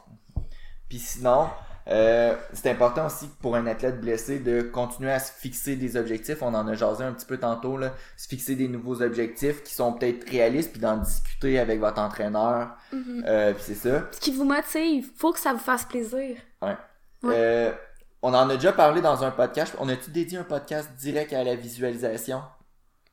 Puis sinon, euh, c'est important aussi pour un athlète blessé de continuer à se fixer des objectifs. On en a jasé un petit peu tantôt, là. Se fixer des nouveaux objectifs qui sont peut-être réalistes, puis d'en discuter avec votre entraîneur. Euh, puis c'est ça. Ce qui vous motive, faut que ça vous fasse plaisir. Ouais. Euh, on en a déjà parlé dans un podcast. On a-tu dédié un podcast direct à la visualisation?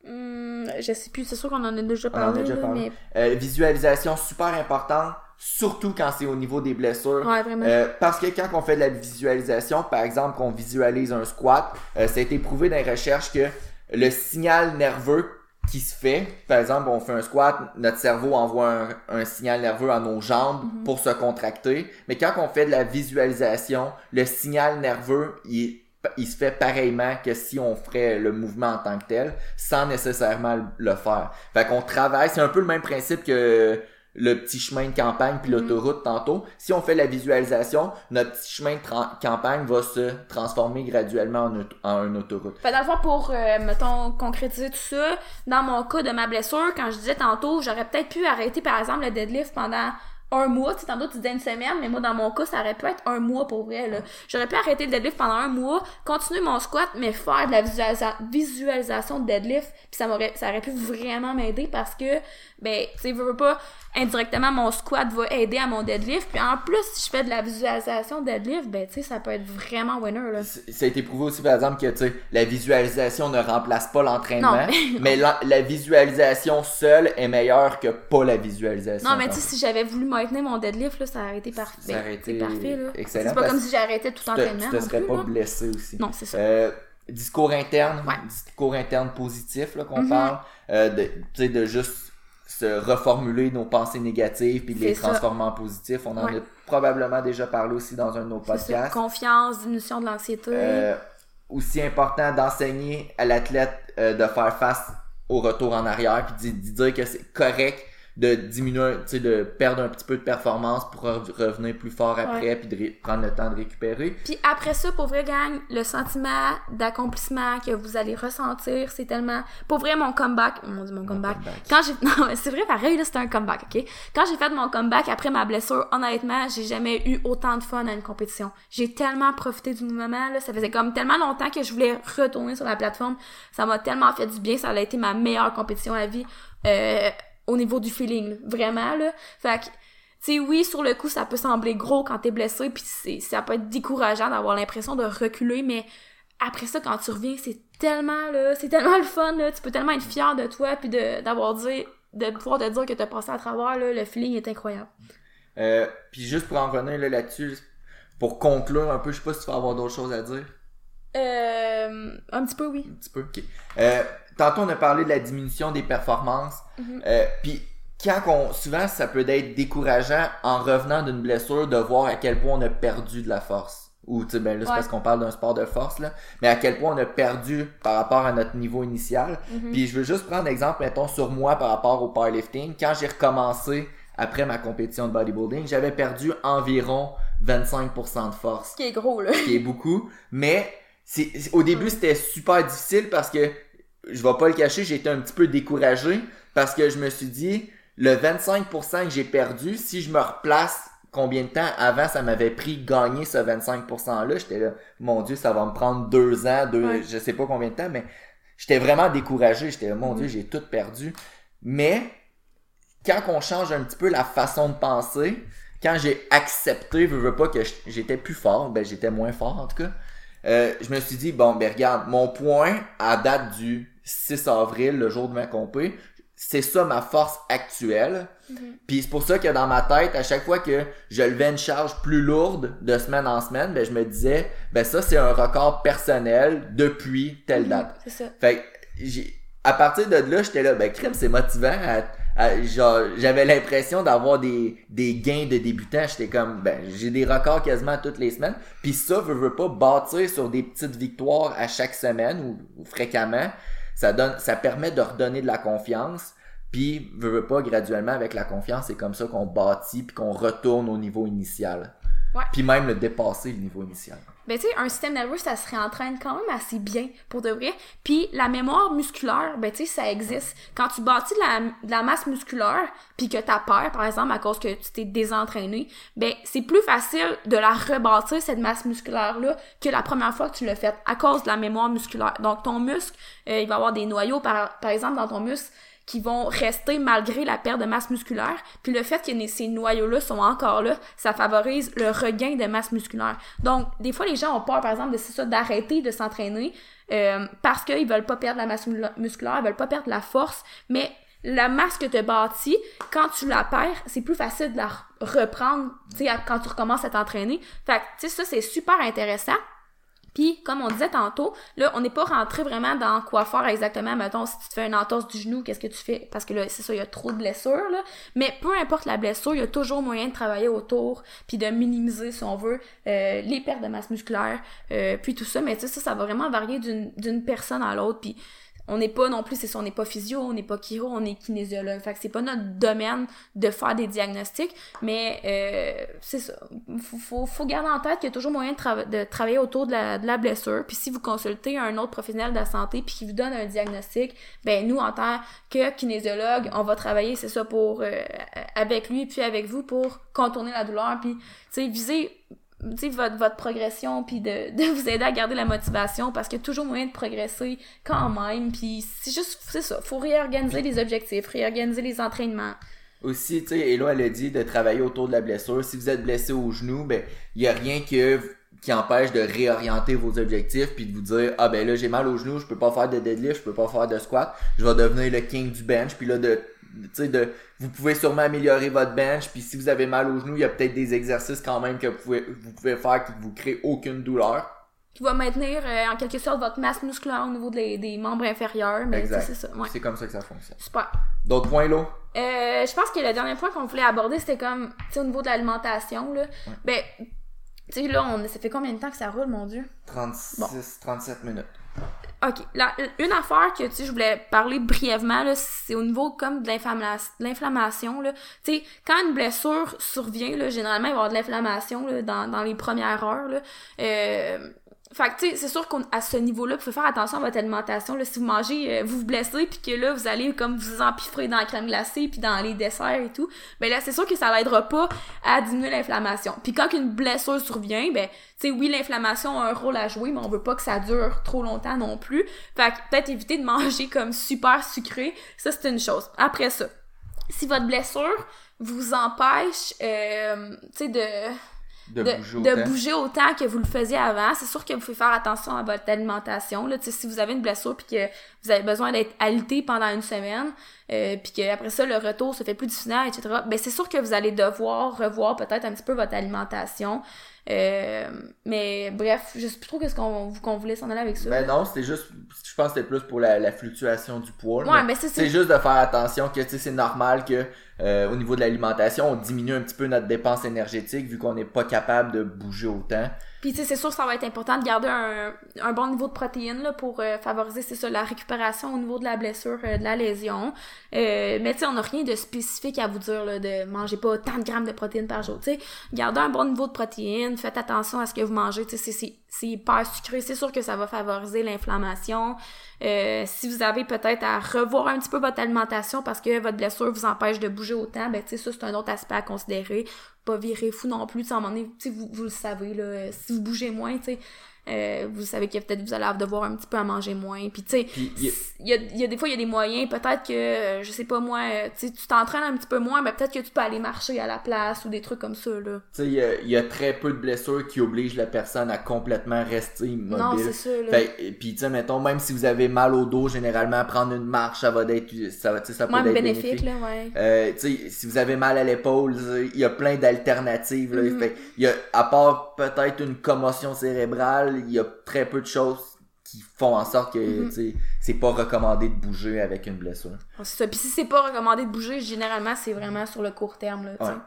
Hum, je sais plus, c'est sûr qu'on en a déjà On en a parlé, déjà parlé. mais visualisation super importante, surtout quand c'est au niveau des blessures. ouais, vraiment. Euh, parce que quand on fait de la visualisation, par exemple, qu'on visualise un squat, euh, ça a été prouvé dans les recherches que le signal nerveux qui se fait, par exemple, on fait un squat, notre cerveau envoie un, un signal nerveux à nos jambes Mhm. pour se contracter, mais quand on fait de la visualisation, le signal nerveux, il, il se fait pareillement que si on ferait le mouvement en tant que tel, sans nécessairement le- le faire. Fait qu'on travaille, c'est un peu le même principe que le petit chemin de campagne puis Mhm. l'autoroute tantôt. Si on fait la visualisation, notre petit chemin de campagne va se transformer graduellement en, auto- en une autoroute. Fait fond, pour, euh, mettons, concrétiser tout ça, dans mon cas de ma blessure, quand je disais tantôt, j'aurais peut-être pu arrêter, par exemple, le deadlift pendant un mois. Tu sais, tantôt, tu disais une semaine, mais moi, dans mon cas, ça aurait pu être un mois pour vrai, là. J'aurais pu arrêter le deadlift pendant un mois, continuer mon squat, mais faire de la visualisa- visualisation de deadlift, puis ça m'aurait, ça aurait pu vraiment m'aider parce que, ben, tu sais, veux, veux pas, indirectement, mon squat va aider à mon deadlift, puis en plus, si je fais de la visualisation de deadlift, ben, tu sais, ça peut être vraiment winner, là. Ça a été prouvé aussi, par exemple, que tu sais, la visualisation ne remplace pas l'entraînement, mais la, la visualisation seule est meilleure que pas la visualisation. Non, mais tu sais, si j'avais voulu maintenir mon deadlift, là, ça aurait été parfait. Ça aurait été C'est parfait, là. excellent C'est pas comme si j'arrêtais tout entraînement. tu te serais pas blessé aussi. Non, c'est ça. Euh, discours interne, Ouais. discours interne positif qu'on Mhm. parle, euh, de, tu sais, de juste se reformuler nos pensées négatives puis de les ça. transformer en positifs. On en Ouais. a probablement déjà parlé aussi dans un de nos ça. podcasts. Confiance, diminution de l'anxiété. Euh, aussi important d'enseigner à l'athlète euh, de faire face au retour en arrière puis de, de dire que c'est correct de diminuer, tu sais, de perdre un petit peu de performance pour re- revenir plus fort après puis de prendre le temps de récupérer. Puis après ça, pour vrai, gang, le sentiment d'accomplissement que vous allez ressentir, c'est tellement... Pour vrai, mon comeback... Mon dieu, mon comeback. comeback. Quand j'ai... [laughs] Non, c'est vrai, pareil, là, c'était un comeback, OK? Quand j'ai fait mon comeback après ma blessure, honnêtement, j'ai jamais eu autant de fun à une compétition. J'ai tellement profité du moment, là. Ça faisait comme tellement longtemps que je voulais retourner sur la plateforme. Ça m'a tellement fait du bien. Ça a été ma meilleure compétition à vie. Euh, au niveau du feeling, vraiment, là. Fait que, tu sais, oui, sur le coup, ça peut sembler gros quand t'es blessé, puis c'est, ça peut être décourageant d'avoir l'impression de reculer, mais après ça, quand tu reviens, c'est tellement, là, c'est tellement le fun, là, tu peux tellement être fier de toi, puis de, d'avoir dit, de pouvoir te dire que t'as passé à travers, là, le feeling est incroyable. Euh, puis juste pour en revenir là, là-dessus, pour conclure un peu, je sais pas si tu vas avoir d'autres choses à dire. Euh, un petit peu, oui. Un petit peu, ok. Euh, tantôt, on a parlé de la diminution des performances. Mhm. Euh, Puis, quand on, souvent, ça peut être décourageant en revenant d'une blessure de voir à quel point on a perdu de la force. Ou, tu sais, ben là, c'est Ouais. parce qu'on parle d'un sport de force, là. Mais à quel point on a perdu par rapport à notre niveau initial. Mhm. Puis, je veux juste prendre exemple, mettons, sur moi par rapport au powerlifting. Quand j'ai recommencé après ma compétition de bodybuilding, j'avais perdu environ 25% de force Ce qui est gros, là. qui est beaucoup, mais c'est au début c'était super difficile parce que je vais pas le cacher, j'ai été un petit peu découragé parce que je me suis dit le 25% que j'ai perdu, si je me replace combien de temps avant ça m'avait pris gagner ce 25% là, j'étais là mon dieu, ça va me prendre deux ans, deux Ouais. je sais pas combien de temps mais j'étais vraiment découragé, j'étais là, mon Mhm. dieu, j'ai tout perdu. Mais quand on change un petit peu la façon de penser, quand j'ai accepté, veux, veux pas que j'étais plus fort, ben j'étais moins fort en tout cas, euh, je me suis dit, bon, ben regarde, mon point à date du 6 avril, le jour de ma compé, c'est ça ma force actuelle. Mhm. Puis c'est pour ça que dans ma tête, à chaque fois que je levais une charge plus lourde de semaine en semaine, ben je me disais, ben ça c'est un record personnel depuis telle date. C'est ça. Fait que j'ai à partir de là, j'étais là, ben crème, c'est motivant. j'avais l'impression d'avoir des, des gains de débutant. J'étais comme, ben j'ai des records quasiment toutes les semaines. Puis ça, veut, veut pas bâtir sur des petites victoires à chaque semaine ou, ou fréquemment. Ça donne, ça permet de redonner de la confiance. Puis veut, veut pas graduellement avec la confiance, c'est comme ça qu'on bâtit puis qu'on retourne au niveau initial. Ouais. Puis même le dépasser le niveau initial. Ben, tu sais, un système nerveux, ça se réentraîne quand même assez bien, pour de vrai. Puis la mémoire musculaire, ben, tu sais, ça existe. Quand tu bâtis de la, la masse musculaire, puis que t'as peur, par exemple, à cause que tu t'es désentraîné, ben, c'est plus facile de la rebâtir, cette masse musculaire-là, que la première fois que tu l'as faite, à cause de la mémoire musculaire. Donc, ton muscle, euh, il va avoir des noyaux, par, par exemple, dans ton muscle, qui vont rester malgré la perte de masse musculaire. Puis le fait que ces noyaux-là sont encore là, ça favorise le regain de masse musculaire. Donc, des fois, les gens ont peur, par exemple, de ça, d'arrêter de s'entraîner euh, parce qu'ils veulent pas perdre la masse mu- musculaire, ils veulent pas perdre la force, mais la masse que tu as bâtie, quand tu la perds, c'est plus facile de la re- reprendre, tu quand tu recommences à t'entraîner. Fait que, tu sais, ça, c'est super intéressant. Puis, comme on disait tantôt, là, on n'est pas rentré vraiment dans quoi faire exactement. Mettons, si tu te fais une entorse du genou, qu'est-ce que tu fais? Parce que là, c'est ça, il y a trop de blessures, là. Mais peu importe la blessure, il y a toujours moyen de travailler autour, puis de minimiser, si on veut, euh, les pertes de masse musculaire, euh, puis tout ça. Mais tu sais, ça, ça va vraiment varier d'une personne à l'autre. Puis, on n'est pas non plus, c'est ça, on n'est pas physio, on n'est pas chiro, on est kinésiologue. Fait que c'est pas notre domaine de faire des diagnostics, mais euh, c'est ça. Faut, faut, garder en tête qu'il y a toujours moyen de, trava- de travailler autour de la, de la blessure. Puis si vous consultez un autre professionnel de la santé puis qui vous donne un diagnostic, ben nous, en tant que kinésiologue, on va travailler, c'est ça, pour euh, avec lui puis avec vous pour contourner la douleur puis, tu sais, viser votre, votre progression, puis de, de vous aider à garder la motivation, parce qu'il y a toujours moyen de progresser quand même, puis c'est juste, c'est ça, faut réorganiser les objectifs, réorganiser les entraînements. Aussi, tu sais, et là, elle a dit de travailler autour de la blessure. Si vous êtes blessé au genou, ben, il y a rien que, qui empêche de réorienter vos objectifs puis de vous dire, ah ben là, j'ai mal au genou, je peux pas faire de deadlift, je peux pas faire de squat, je vais devenir le king du bench, puis là, de, de, vous pouvez sûrement améliorer votre bench, puis si vous avez mal au genou, il y a peut-être des exercices quand même que vous pouvez, vous pouvez faire qui vous créent aucune douleur. Qui va maintenir, euh, en quelque sorte, votre masse musculaire au niveau des, des membres inférieurs, mais c'est ça, ouais. C'est comme ça que ça fonctionne. Super. D'autres points, là? Euh, je pense que le dernier point qu'on voulait aborder, c'était comme, tu sais, au niveau de l'alimentation, là. Ben, tu sais, là, on, ça fait combien de temps que ça roule, mon Dieu? 36, 37 minutes. OK. La, une affaire que tu sais, je voulais parler brièvement, là, c'est au niveau comme de l'inflamma- de l'inflammation. là. Tu sais, quand une blessure survient, là, généralement, il va y avoir de l'inflammation là, dans, dans les premières heures. Là. Euh, fait que, tu sais, c'est sûr qu'à ce niveau-là, vous pouvez faire attention à votre alimentation. Là, si vous mangez, euh, vous vous blessez, puis que là, vous allez comme vous empiffrer dans la crème glacée, puis dans les desserts et tout, ben là, c'est sûr que ça l'aidera pas à diminuer l'inflammation. Puis quand une blessure survient, ben, tu sais, oui, l'inflammation a un rôle à jouer, mais on veut pas que ça dure trop longtemps non plus. Fait que peut-être éviter de manger [laughs] comme super sucré, ça, c'est une chose. Après ça, si votre blessure vous empêche, euh, tu sais, de De, de, bouger de autant. bouger autant que vous le faisiez avant. C'est sûr que vous pouvez faire attention à votre alimentation. Là. Si vous avez une blessure puis que vous avez besoin d'être alité pendant une semaine, euh, puis qu'après ça, le retour se fait plus difficile, etc., ben c'est sûr que vous allez devoir revoir peut-être un petit peu votre alimentation. Euh, mais bref, je sais plus trop qu'est-ce qu'on voulait s'en aller avec ça. Ben non, c'était juste, je pense que c'était plus pour la, la fluctuation du poids. ouais, Mais mais c'est juste de faire attention que c'est normal que euh, au niveau de l'alimentation, on diminue un petit peu notre dépense énergétique vu qu'on n'est pas capable de bouger autant. Puis tu sais, c'est sûr ça va être important de garder un, un bon niveau de protéines là, pour euh, favoriser, c'est ça, la récupération au niveau de la blessure, euh, de la lésion. Euh, mais tu sais, on n'a rien de spécifique à vous dire là, de manger pas tant de grammes de protéines par jour. Tu sais, gardez un bon niveau de protéines, faites attention à ce que vous mangez. Tu sais, c'est- c'est hyper sucré, c'est sûr que ça va favoriser l'inflammation. Euh, si vous avez peut-être à revoir un petit peu votre alimentation parce que votre blessure vous empêche de bouger autant, ben tu sais, ça c'est un autre aspect à considérer. Pas virer fou non plus, tu sais, vous, vous le savez, là, si vous bougez moins, tu sais, euh, vous savez que peut-être vous allez devoir un petit peu à manger moins. Puis tu sais, il y a- y des fois il y a des moyens peut-être que euh, je sais pas moi euh, tu t'entraînes un petit peu moins mais peut-être que tu peux aller marcher à la place ou des trucs comme ça Tu sais, il y a, il y a très peu de blessures qui obligent la personne à complètement rester immobile. non c'est ça puis, tu sais, mettons, même si vous avez mal au dos, généralement, prendre une marche, ça va être, ça va, ça peut être bénéfique bénéfique. là ouais Euh, tu sais, si vous avez mal à l'épaule, il y a plein d'alternatives. Fait, il y a, à part peut-être une commotion cérébrale, il y a très peu de choses qui font en sorte que, Mhm. c'est pas recommandé de bouger avec une blessure. c'est ça puis si c'est pas recommandé de bouger généralement c'est vraiment sur le court terme là tu sais Ouais.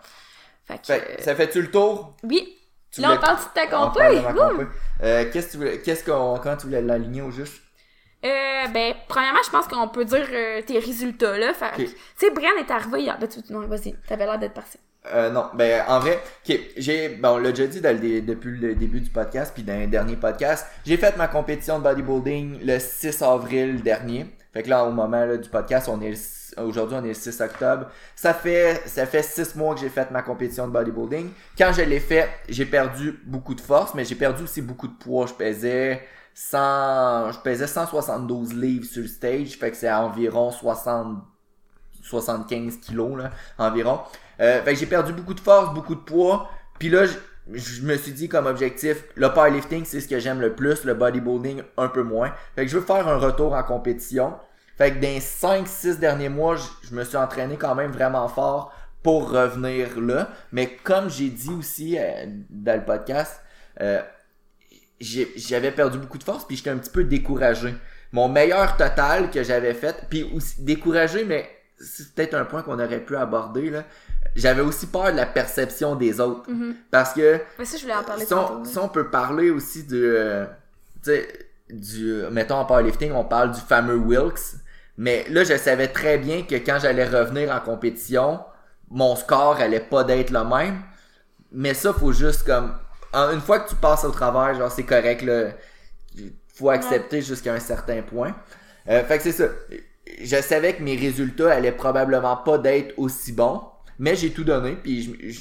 fait que Fait, ça fait-tu le tour? oui Tu là on voulais- parle de ta On parle compé de ma compé. Euh, qu'est-ce que qu'on, quand tu voulais l'aligner au juste? Euh, ben, premièrement, je pense qu'on peut dire euh, tes résultats, là. Fait tu sais, Brian est arrivé hier. Ben, tu, non, vas-y, t'avais l'air d'être parti. Euh, non, ben en vrai, ok, j'ai, bon, le dé- depuis le début du podcast, puis dans les podcasts, j'ai fait ma compétition de bodybuilding le 6 avril dernier. Fait que là, au moment du podcast, on est aujourd'hui, on est le 6 octobre. Ça fait, ça fait 6 mois que j'ai fait ma compétition de bodybuilding. Quand je l'ai fait, j'ai perdu beaucoup de force, mais j'ai perdu aussi beaucoup de poids. Je pesais 100, je pesais 172 livres sur le stage, fait que c'est environ 60, 75 kilos, là, environ. Euh, fait que j'ai perdu beaucoup de force, beaucoup de poids. Puis là, je, me suis dit comme objectif, le powerlifting, c'est ce que j'aime le plus, le bodybuilding un peu moins. Fait que je veux faire un retour en compétition. Fait que dans les 5-6 derniers mois, je, me suis entraîné quand même vraiment fort pour revenir là. Mais comme j'ai dit aussi euh, dans le podcast, euh, j'avais perdu beaucoup de force puis j'étais un petit peu découragé. Mon meilleur total que j'avais fait, puis aussi découragé, mais c'est peut-être un point qu'on aurait pu aborder là. J'avais aussi peur de la perception des autres Mhm. parce que Mais ça, je voulais en parler si on, si on peut parler aussi de euh, tu sais du mettons en powerlifting, on parle du fameux Wilks, mais là je savais très bien que quand j'allais revenir en compétition, mon score allait pas d'être le même. Mais ça faut juste comme une fois que tu passes au travers, genre c'est correct là, faut accepter jusqu'à un certain point. Euh, fait que c'est ça. Je savais que mes résultats allaient probablement pas d'être aussi bons, mais j'ai tout donné puis je- je-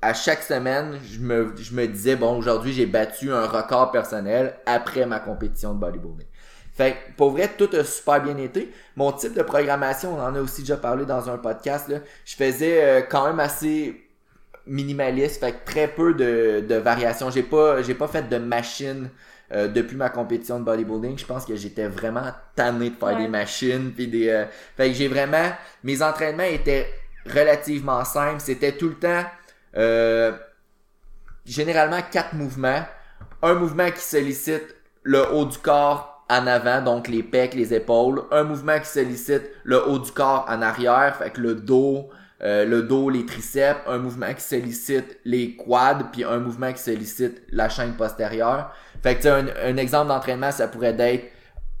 à chaque semaine, je me, je me disais, bon, aujourd'hui, j'ai battu un record personnel après ma compétition de bodybuilding. Fait que, pour vrai, tout a super bien été. Mon type de programmation, on en a aussi déjà parlé dans un podcast, là. Je faisais euh, quand même assez minimaliste, fait que très peu de, de variations. J'ai pas, j'ai pas fait de machine euh, depuis ma compétition de bodybuilding. Je pense que j'étais vraiment tanné de faire Ouais. des machines puis des. euh, Fait que j'ai vraiment, mes entraînements étaient relativement simples. C'était tout le temps, euh, généralement quatre mouvements. Un mouvement qui sollicite le haut du corps en avant, donc les pecs, les épaules. Un mouvement qui sollicite le haut du corps en arrière, fait que le dos, euh, le dos, les triceps. Un mouvement qui sollicite les quads, puis un mouvement qui sollicite la chaîne postérieure. Fait que un, un exemple d'entraînement, ça pourrait être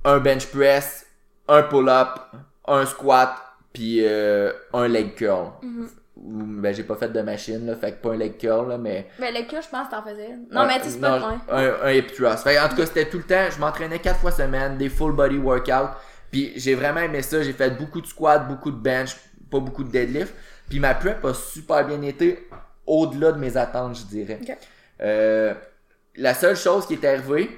un bench press, un pull-up, un squat, puis euh, un leg curl. Mhm. Ou, ben j'ai pas fait de machine là, fait que pas un leg curl là, mais Mais le cas, je pense que t'en faisais. Non, mais tu sais, pas non, un, un hip thrust. Fait, que, en tout cas, c'était tout le temps, je m'entraînais quatre fois semaine, des full body workout. Puis j'ai vraiment aimé ça, j'ai fait beaucoup de squats, beaucoup de bench, pas beaucoup de deadlift. Puis ma prep a super bien été au-delà de mes attentes, je dirais. Euh, la seule chose qui est arrivée,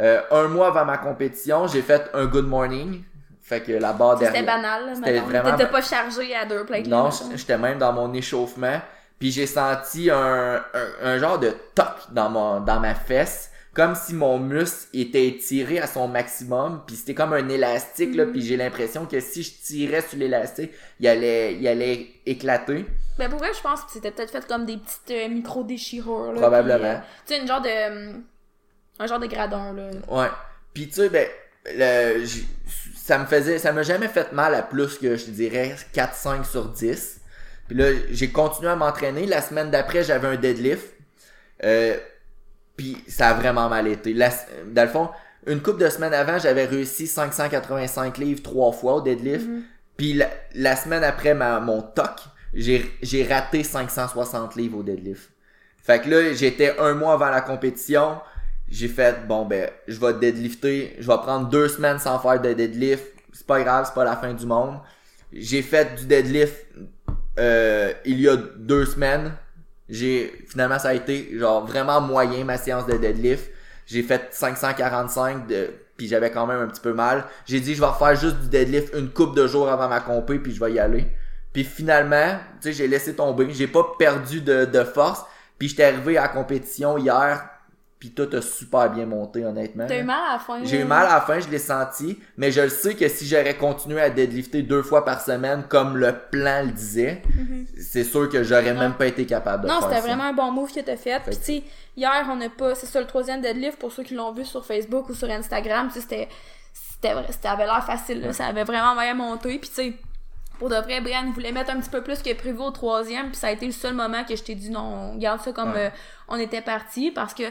euh, un mois avant ma compétition, j'ai fait un good morning. Fait que la barre C'était derrière. banal, là. C'était vraiment- T'étais pas chargé à deux plaques. Non, j'étais même dans mon échauffement. Puis j'ai senti un, un, un genre de toc dans, mon, dans ma fesse. Comme si mon muscle était étiré à son maximum. Puis c'était comme un élastique, là. Puis j'ai l'impression que si je tirais sur l'élastique, il allait, il allait éclater. Mais pour vrai, je pense que c'était peut-être fait comme des petites euh, micro-déchirures, là. Probablement. euh, tu sais, une genre de. euh, un genre de gradon, là. Ouais. Puis tu sais, ben, le, ça me faisait, ça m'a jamais fait mal à plus que, je dirais, 4-5 sur 10. Puis là, j'ai continué à m'entraîner. La semaine d'après, j'avais un deadlift. Euh, puis ça a vraiment mal été. La, dans le fond, une couple de semaines avant, j'avais réussi 585 livres trois fois au deadlift. Mhm. Puis la, la semaine après ma, mon TOC, j'ai j'ai raté 560 livres au deadlift. Fait que là, j'étais un mois avant la compétition. J'ai fait, bon ben, je vais deadlifter. Je vais prendre deux semaines sans faire de deadlift. C'est pas grave, c'est pas la fin du monde. J'ai fait du deadlift euh, il y a deux semaines. J'ai finalement ça a été genre vraiment moyen ma séance de deadlift. J'ai fait 545 de puis j'avais quand même un petit peu mal. J'ai dit je vais refaire juste du deadlift une coupe de jours avant ma compé puis je vais y aller. Puis finalement, tu sais, j'ai laissé tomber, j'ai pas perdu de, de force. Puis j'étais arrivé à la compétition hier puis tout a super bien monté, honnêtement. T'as eu mal à la fin. J'ai eu mal à la fin, je l'ai senti. Mais je le sais que si j'aurais continué à deadlifter deux fois par semaine, comme le plan le disait, Mhm. c'est sûr que j'aurais même pas été capable de Non, faire c'était ça. vraiment un bon move que t'as fait. Puis tu sais, hier, on n'a pas. C'est ça le troisième deadlift pour ceux qui l'ont vu sur Facebook ou sur Instagram. Tu sais, c'était. C'était vrai- c'était avait l'air facile, là. Ça avait vraiment bien monté. Puis tu sais, pour de vrai, Brian voulait mettre un petit peu plus que prévu au troisième. Puis ça a été le seul moment que je t'ai dit non, on garde ça comme Ouais. euh, on était parti. Parce que,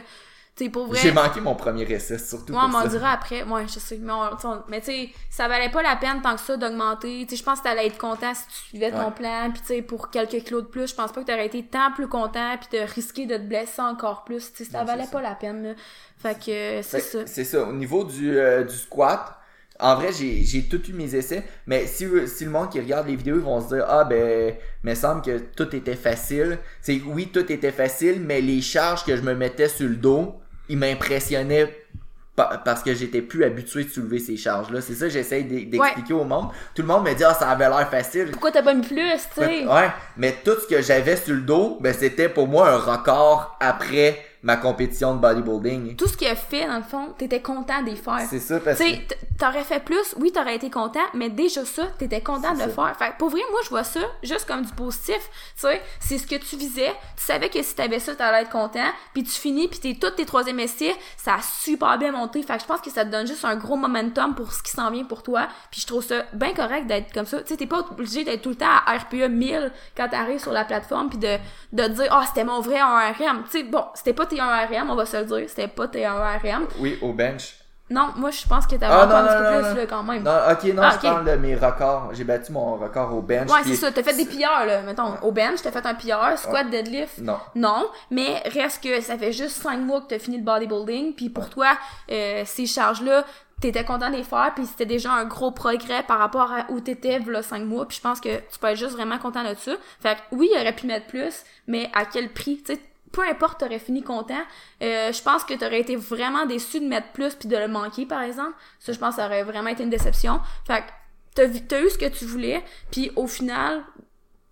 tu sais, pour vrai. J'ai manqué mon premier essai, surtout Ouais, on m'en dira après. Ouais, je sais. Mais, on- mais tu sais, ça valait pas la peine tant que ça d'augmenter. Tu je pense que t'allais être content si tu suivais ton Ouais. plan. Puis tu sais, pour quelques kilos de plus, je pense pas que t'aurais été tant plus content puis de risquer de te blesser encore plus. Tu sais, ça Non, valait pas la peine, là. Fait que euh, c'est ça. C'est ça. Au niveau du, euh, du squat, en vrai, j'ai j'ai tout eu mes essais. Mais si, si le monde qui regarde les vidéos, ils vont se dire Ah, ben, me semble que tout était facile. C'est oui, tout était facile, mais les charges que je me mettais sur le dos, ils m'impressionnaient pa- parce que j'étais plus habitué de soulever ces charges-là. C'est ça que j'essaye d'e- d'expliquer au monde. Tout le monde me dit Ah, ça avait l'air facile. Pourquoi t'as pas mis plus, tu sais? Ouais, mais tout ce que j'avais sur le dos, ben, c'était pour moi un record après ma compétition de bodybuilding. Tout ce qu'il a fait, dans le fond, t'étais content d'y faire. C'est ça parce Tu que. t'aurais fait plus, oui, t'aurais été content, mais déjà ça, t'étais content de le faire. Fait que pour vrai, moi, je vois ça juste comme du positif. Tu sais, c'est ce que tu visais. Tu savais que si t'avais ça, t'allais être content. Puis tu finis, puis t'es tous tes troisième essais, ça a super bien monté. Fait que je pense que ça te donne juste un gros momentum pour ce qui s'en vient pour toi. Puis je trouve ça bien correct d'être comme ça. Tu sais, t'es pas obligé d'être tout le temps à RPE 1000 quand t'arrives sur la plateforme, puis de, de te dire, ah, c'était mon vrai 1RM. Tu sais, bon, c'était pas tes 1RM, on va se le dire. C'était pas tes 1RM. Oui, au bench. Non, moi je pense que t'avais Ah, encore non, un petit peu plus là, quand même. Non, ok, non, Ah, je ok. parle de mes records. J'ai battu mon record au bench. ouais, c'est ça. T'as fait des PR, là. Mettons, au bench, t'as fait un PR, squat, deadlift. Non. Non, mais reste que ça fait juste 5 mois que t'as fini le bodybuilding, puis pour toi, euh, ces charges-là, t'étais content de les faire, puis c'était déjà un gros progrès par rapport à où t'étais v'là 5 mois, puis je pense que tu peux être juste vraiment content de ça. Fait que oui, il aurait pu mettre plus, mais à quel prix? Tu sais, peu importe, t'aurais fini content. Euh, je pense que t'aurais été vraiment déçu de mettre plus puis de le manquer, par exemple. Ça, je pense ça aurait vraiment été une déception. Fait que t'as, eu ce que tu voulais, puis au final,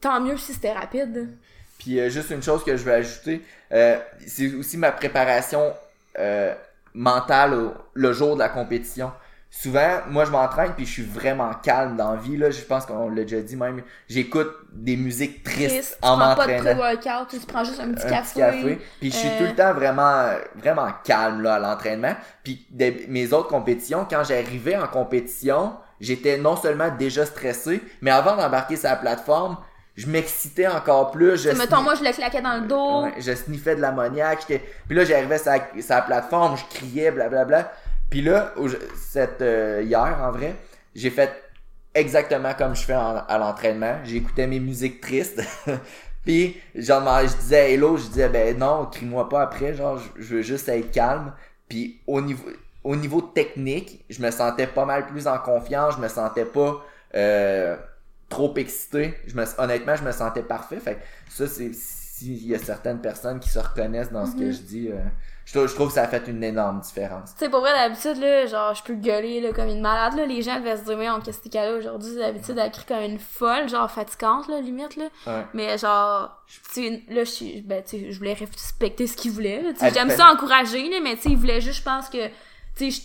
tant mieux si c'était rapide. Puis euh, juste une chose que je veux ajouter, euh, c'est aussi ma préparation euh, mentale le jour de la compétition. Souvent, moi je m'entraîne puis je suis vraiment calme dans la vie là. Je pense qu'on l'a déjà dit même. J'écoute des musiques tristes Triste, tu en prends pas de m'entraînant. pré-workout, tu prends juste un petit un café. petit café. Puis je suis Euh, tout le temps vraiment, vraiment calme là à l'entraînement. Puis mes autres compétitions, quand j'arrivais en compétition, j'étais non seulement déjà stressé, mais avant d'embarquer sur la plateforme, je m'excitais encore plus. Je Tu mettons, moi, je le claquais dans le dos. Ouais, je sniffais de l'ammoniaque. j'étais- Puis là, j'arrivais sur, la- sur la plateforme, je criais, blablabla. Puis là, cette, euh, hier, en vrai, j'ai fait exactement comme je fais en- à l'entraînement. J'écoutais mes musiques tristes. [laughs] Puis, genre, je disais à Hello, je disais, ben non, crie-moi pas après, genre, je, je veux juste être calme. Puis, au niveau, au niveau technique, je me sentais pas mal plus en confiance, je me sentais pas euh, trop excité. Je me, honnêtement, je me sentais parfait. Fait que ça, c'est s'il y a certaines personnes qui se reconnaissent dans ce que Mhm. je dis, euh, je, trouve, je trouve que ça a fait une énorme différence. Tu sais, pour vrai, d'habitude, là, genre, je peux gueuler, là, comme une malade, là. Les gens devaient se dire, mais on qu'est-ce a là aujourd'hui? D'habitude, elle crie comme une folle, genre, fatigante, là, limite, là. Ouais. Mais genre, tu sais, là, je suis, ben, tu sais, je voulais respecter ce qu'il voulait, là. Tu sais, Elle j'aime ça encourager, là, mais tu sais, il voulait juste, je pense que, tu sais,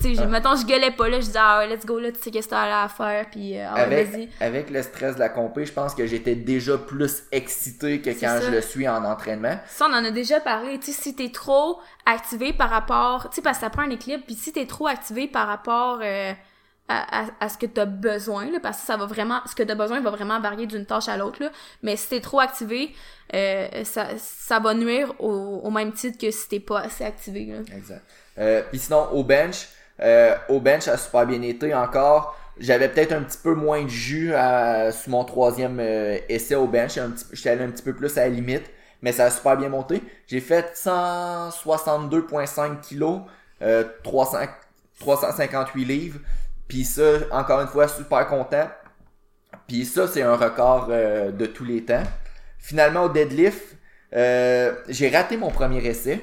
tu sais, Ouais. mettons, je gueulais pas, là, je disais, ah, ouais, let's go, là, tu sais, qu'est-ce que t'as à faire, puis, euh, ah, ouais, Avec, vas-y. avec le stress de la compé, je pense que j'étais déjà plus excité que quand ça. je le suis en entraînement. Ça, on en a déjà parlé. Tu sais, si t'es trop activé par rapport... Tu sais, parce que ça prend un équilibre. Puis si t'es trop activé par rapport euh, à, à, à ce que t'as besoin, là, parce que ça va vraiment... Ce que t'as besoin va vraiment varier d'une tâche à l'autre, là. Mais si t'es trop activé, euh, ça, ça va nuire au, au même titre que si t'es pas assez activé, là. Exact. Euh, Puis sinon, au bench, euh, au bench, ça a super bien été encore. J'avais peut-être un petit peu moins de jus à, sur mon troisième euh, essai au bench. J'étais allé un petit peu plus à la limite, mais ça a super bien monté. J'ai fait 162,5 kilos, euh, 300, 358 livres. Puis ça, encore une fois, super content. Puis ça, c'est un record euh, de tous les temps. Finalement, au deadlift, euh, j'ai raté mon premier essai.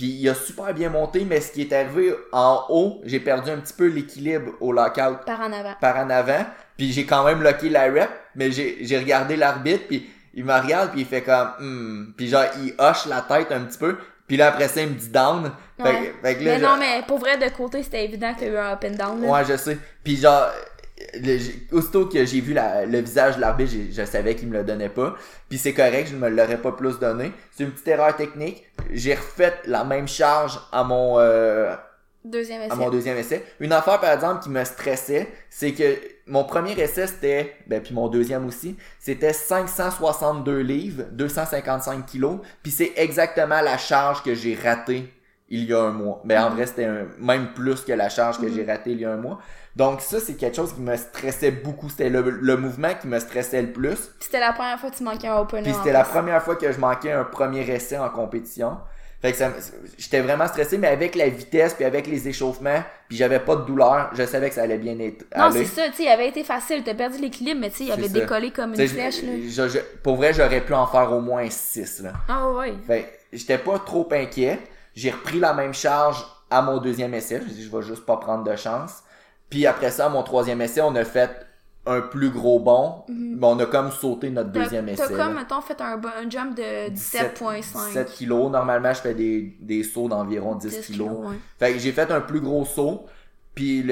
Puis il a super bien monté, mais ce qui est arrivé en haut, j'ai perdu un petit peu l'équilibre au lockout Par en avant. par en avant. Puis j'ai quand même locké la rep, mais j'ai j'ai regardé l'arbitre, puis il me regarde, puis il fait comme... Hmm. Puis genre, il hoche la tête un petit peu. Puis là, après ça, il me dit down. Fait, Ouais. que- fait que là, Mais non, mais pour vrai, de côté, c'était évident qu'il y a eu un up and down. là. Ouais, je sais. Puis genre, le- aussitôt que j'ai vu la- le visage de l'arbitre, je savais qu'il me le donnait pas. Puis c'est correct, je ne me l'aurais pas plus donné. C'est une petite erreur technique. J'ai refait la même charge à mon euh, Deuxième essai. à mon deuxième essai. Une affaire par exemple qui me stressait, c'est que mon premier essai c'était, ben puis mon deuxième aussi, c'était 562 livres, 255 kilos, puis c'est exactement la charge que j'ai ratée il y a un mois. Ben en vrai c'était même plus que la charge que j'ai ratée il y a un mois. Donc ça c'est quelque chose qui me stressait beaucoup. C'était le, le mouvement qui me stressait le plus. Puis C'était la première fois que tu manquais un opener. Puis c'était la première fois que je manquais un premier essai en compétition. Fait que j'étais vraiment stressé, mais avec la vitesse, puis avec les échauffements, puis j'avais pas de douleur, je savais que ça allait bien être, Non, c'est ça, tu sais, il avait été facile. T'as perdu l'équilibre, mais tu sais, il avait ça. décollé comme une flèche, là. je- je- pour vrai, j'aurais pu en faire au moins 6, là. Ah ouais. Fait j'étais pas trop inquiet. J'ai repris la même charge à mon deuxième essai. Je dit, je vais juste pas prendre de chance. Puis après ça, mon troisième essai, on a fait un plus gros bond. Mais on a comme sauté notre Mhm. Deuxième essai. t'as là. comme, mettons, fait un, jump de 17.5. 17 kilos. Normalement, je fais des, des sauts d'environ 10, 10 kilos. kilos, ouais. Fait que j'ai fait un plus gros saut. Puis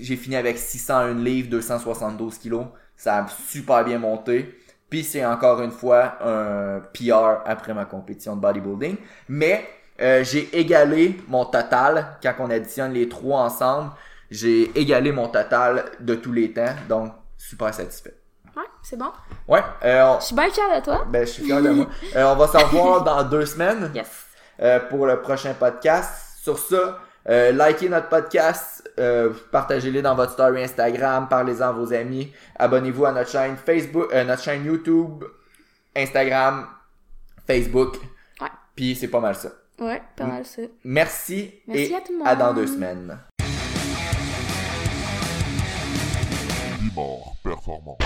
j'ai fini avec 601 livres, 272 kilos. Ça a super bien monté. Puis c'est encore une fois un PR après ma compétition de bodybuilding. Mais euh, j'ai égalé mon total quand on additionne les trois ensemble. J'ai égalé mon total de tous les temps. Donc super satisfait. Ouais, c'est bon. Ouais, euh, on- Je suis bien fière de toi. ben, je suis fier de moi. [laughs] Euh, on va se revoir dans deux semaines Yes. euh, pour le prochain podcast. Sur ça, euh, likez notre podcast, euh, partagez-les dans votre story Instagram, parlez-en à vos amis, abonnez-vous à notre chaîne Facebook, euh, notre chaîne YouTube, Instagram, Facebook. Ouais. Puis c'est pas mal ça. Ouais, pas mal ça. Merci. Merci et à tout le monde. À dans deux semaines. Dimor Performance.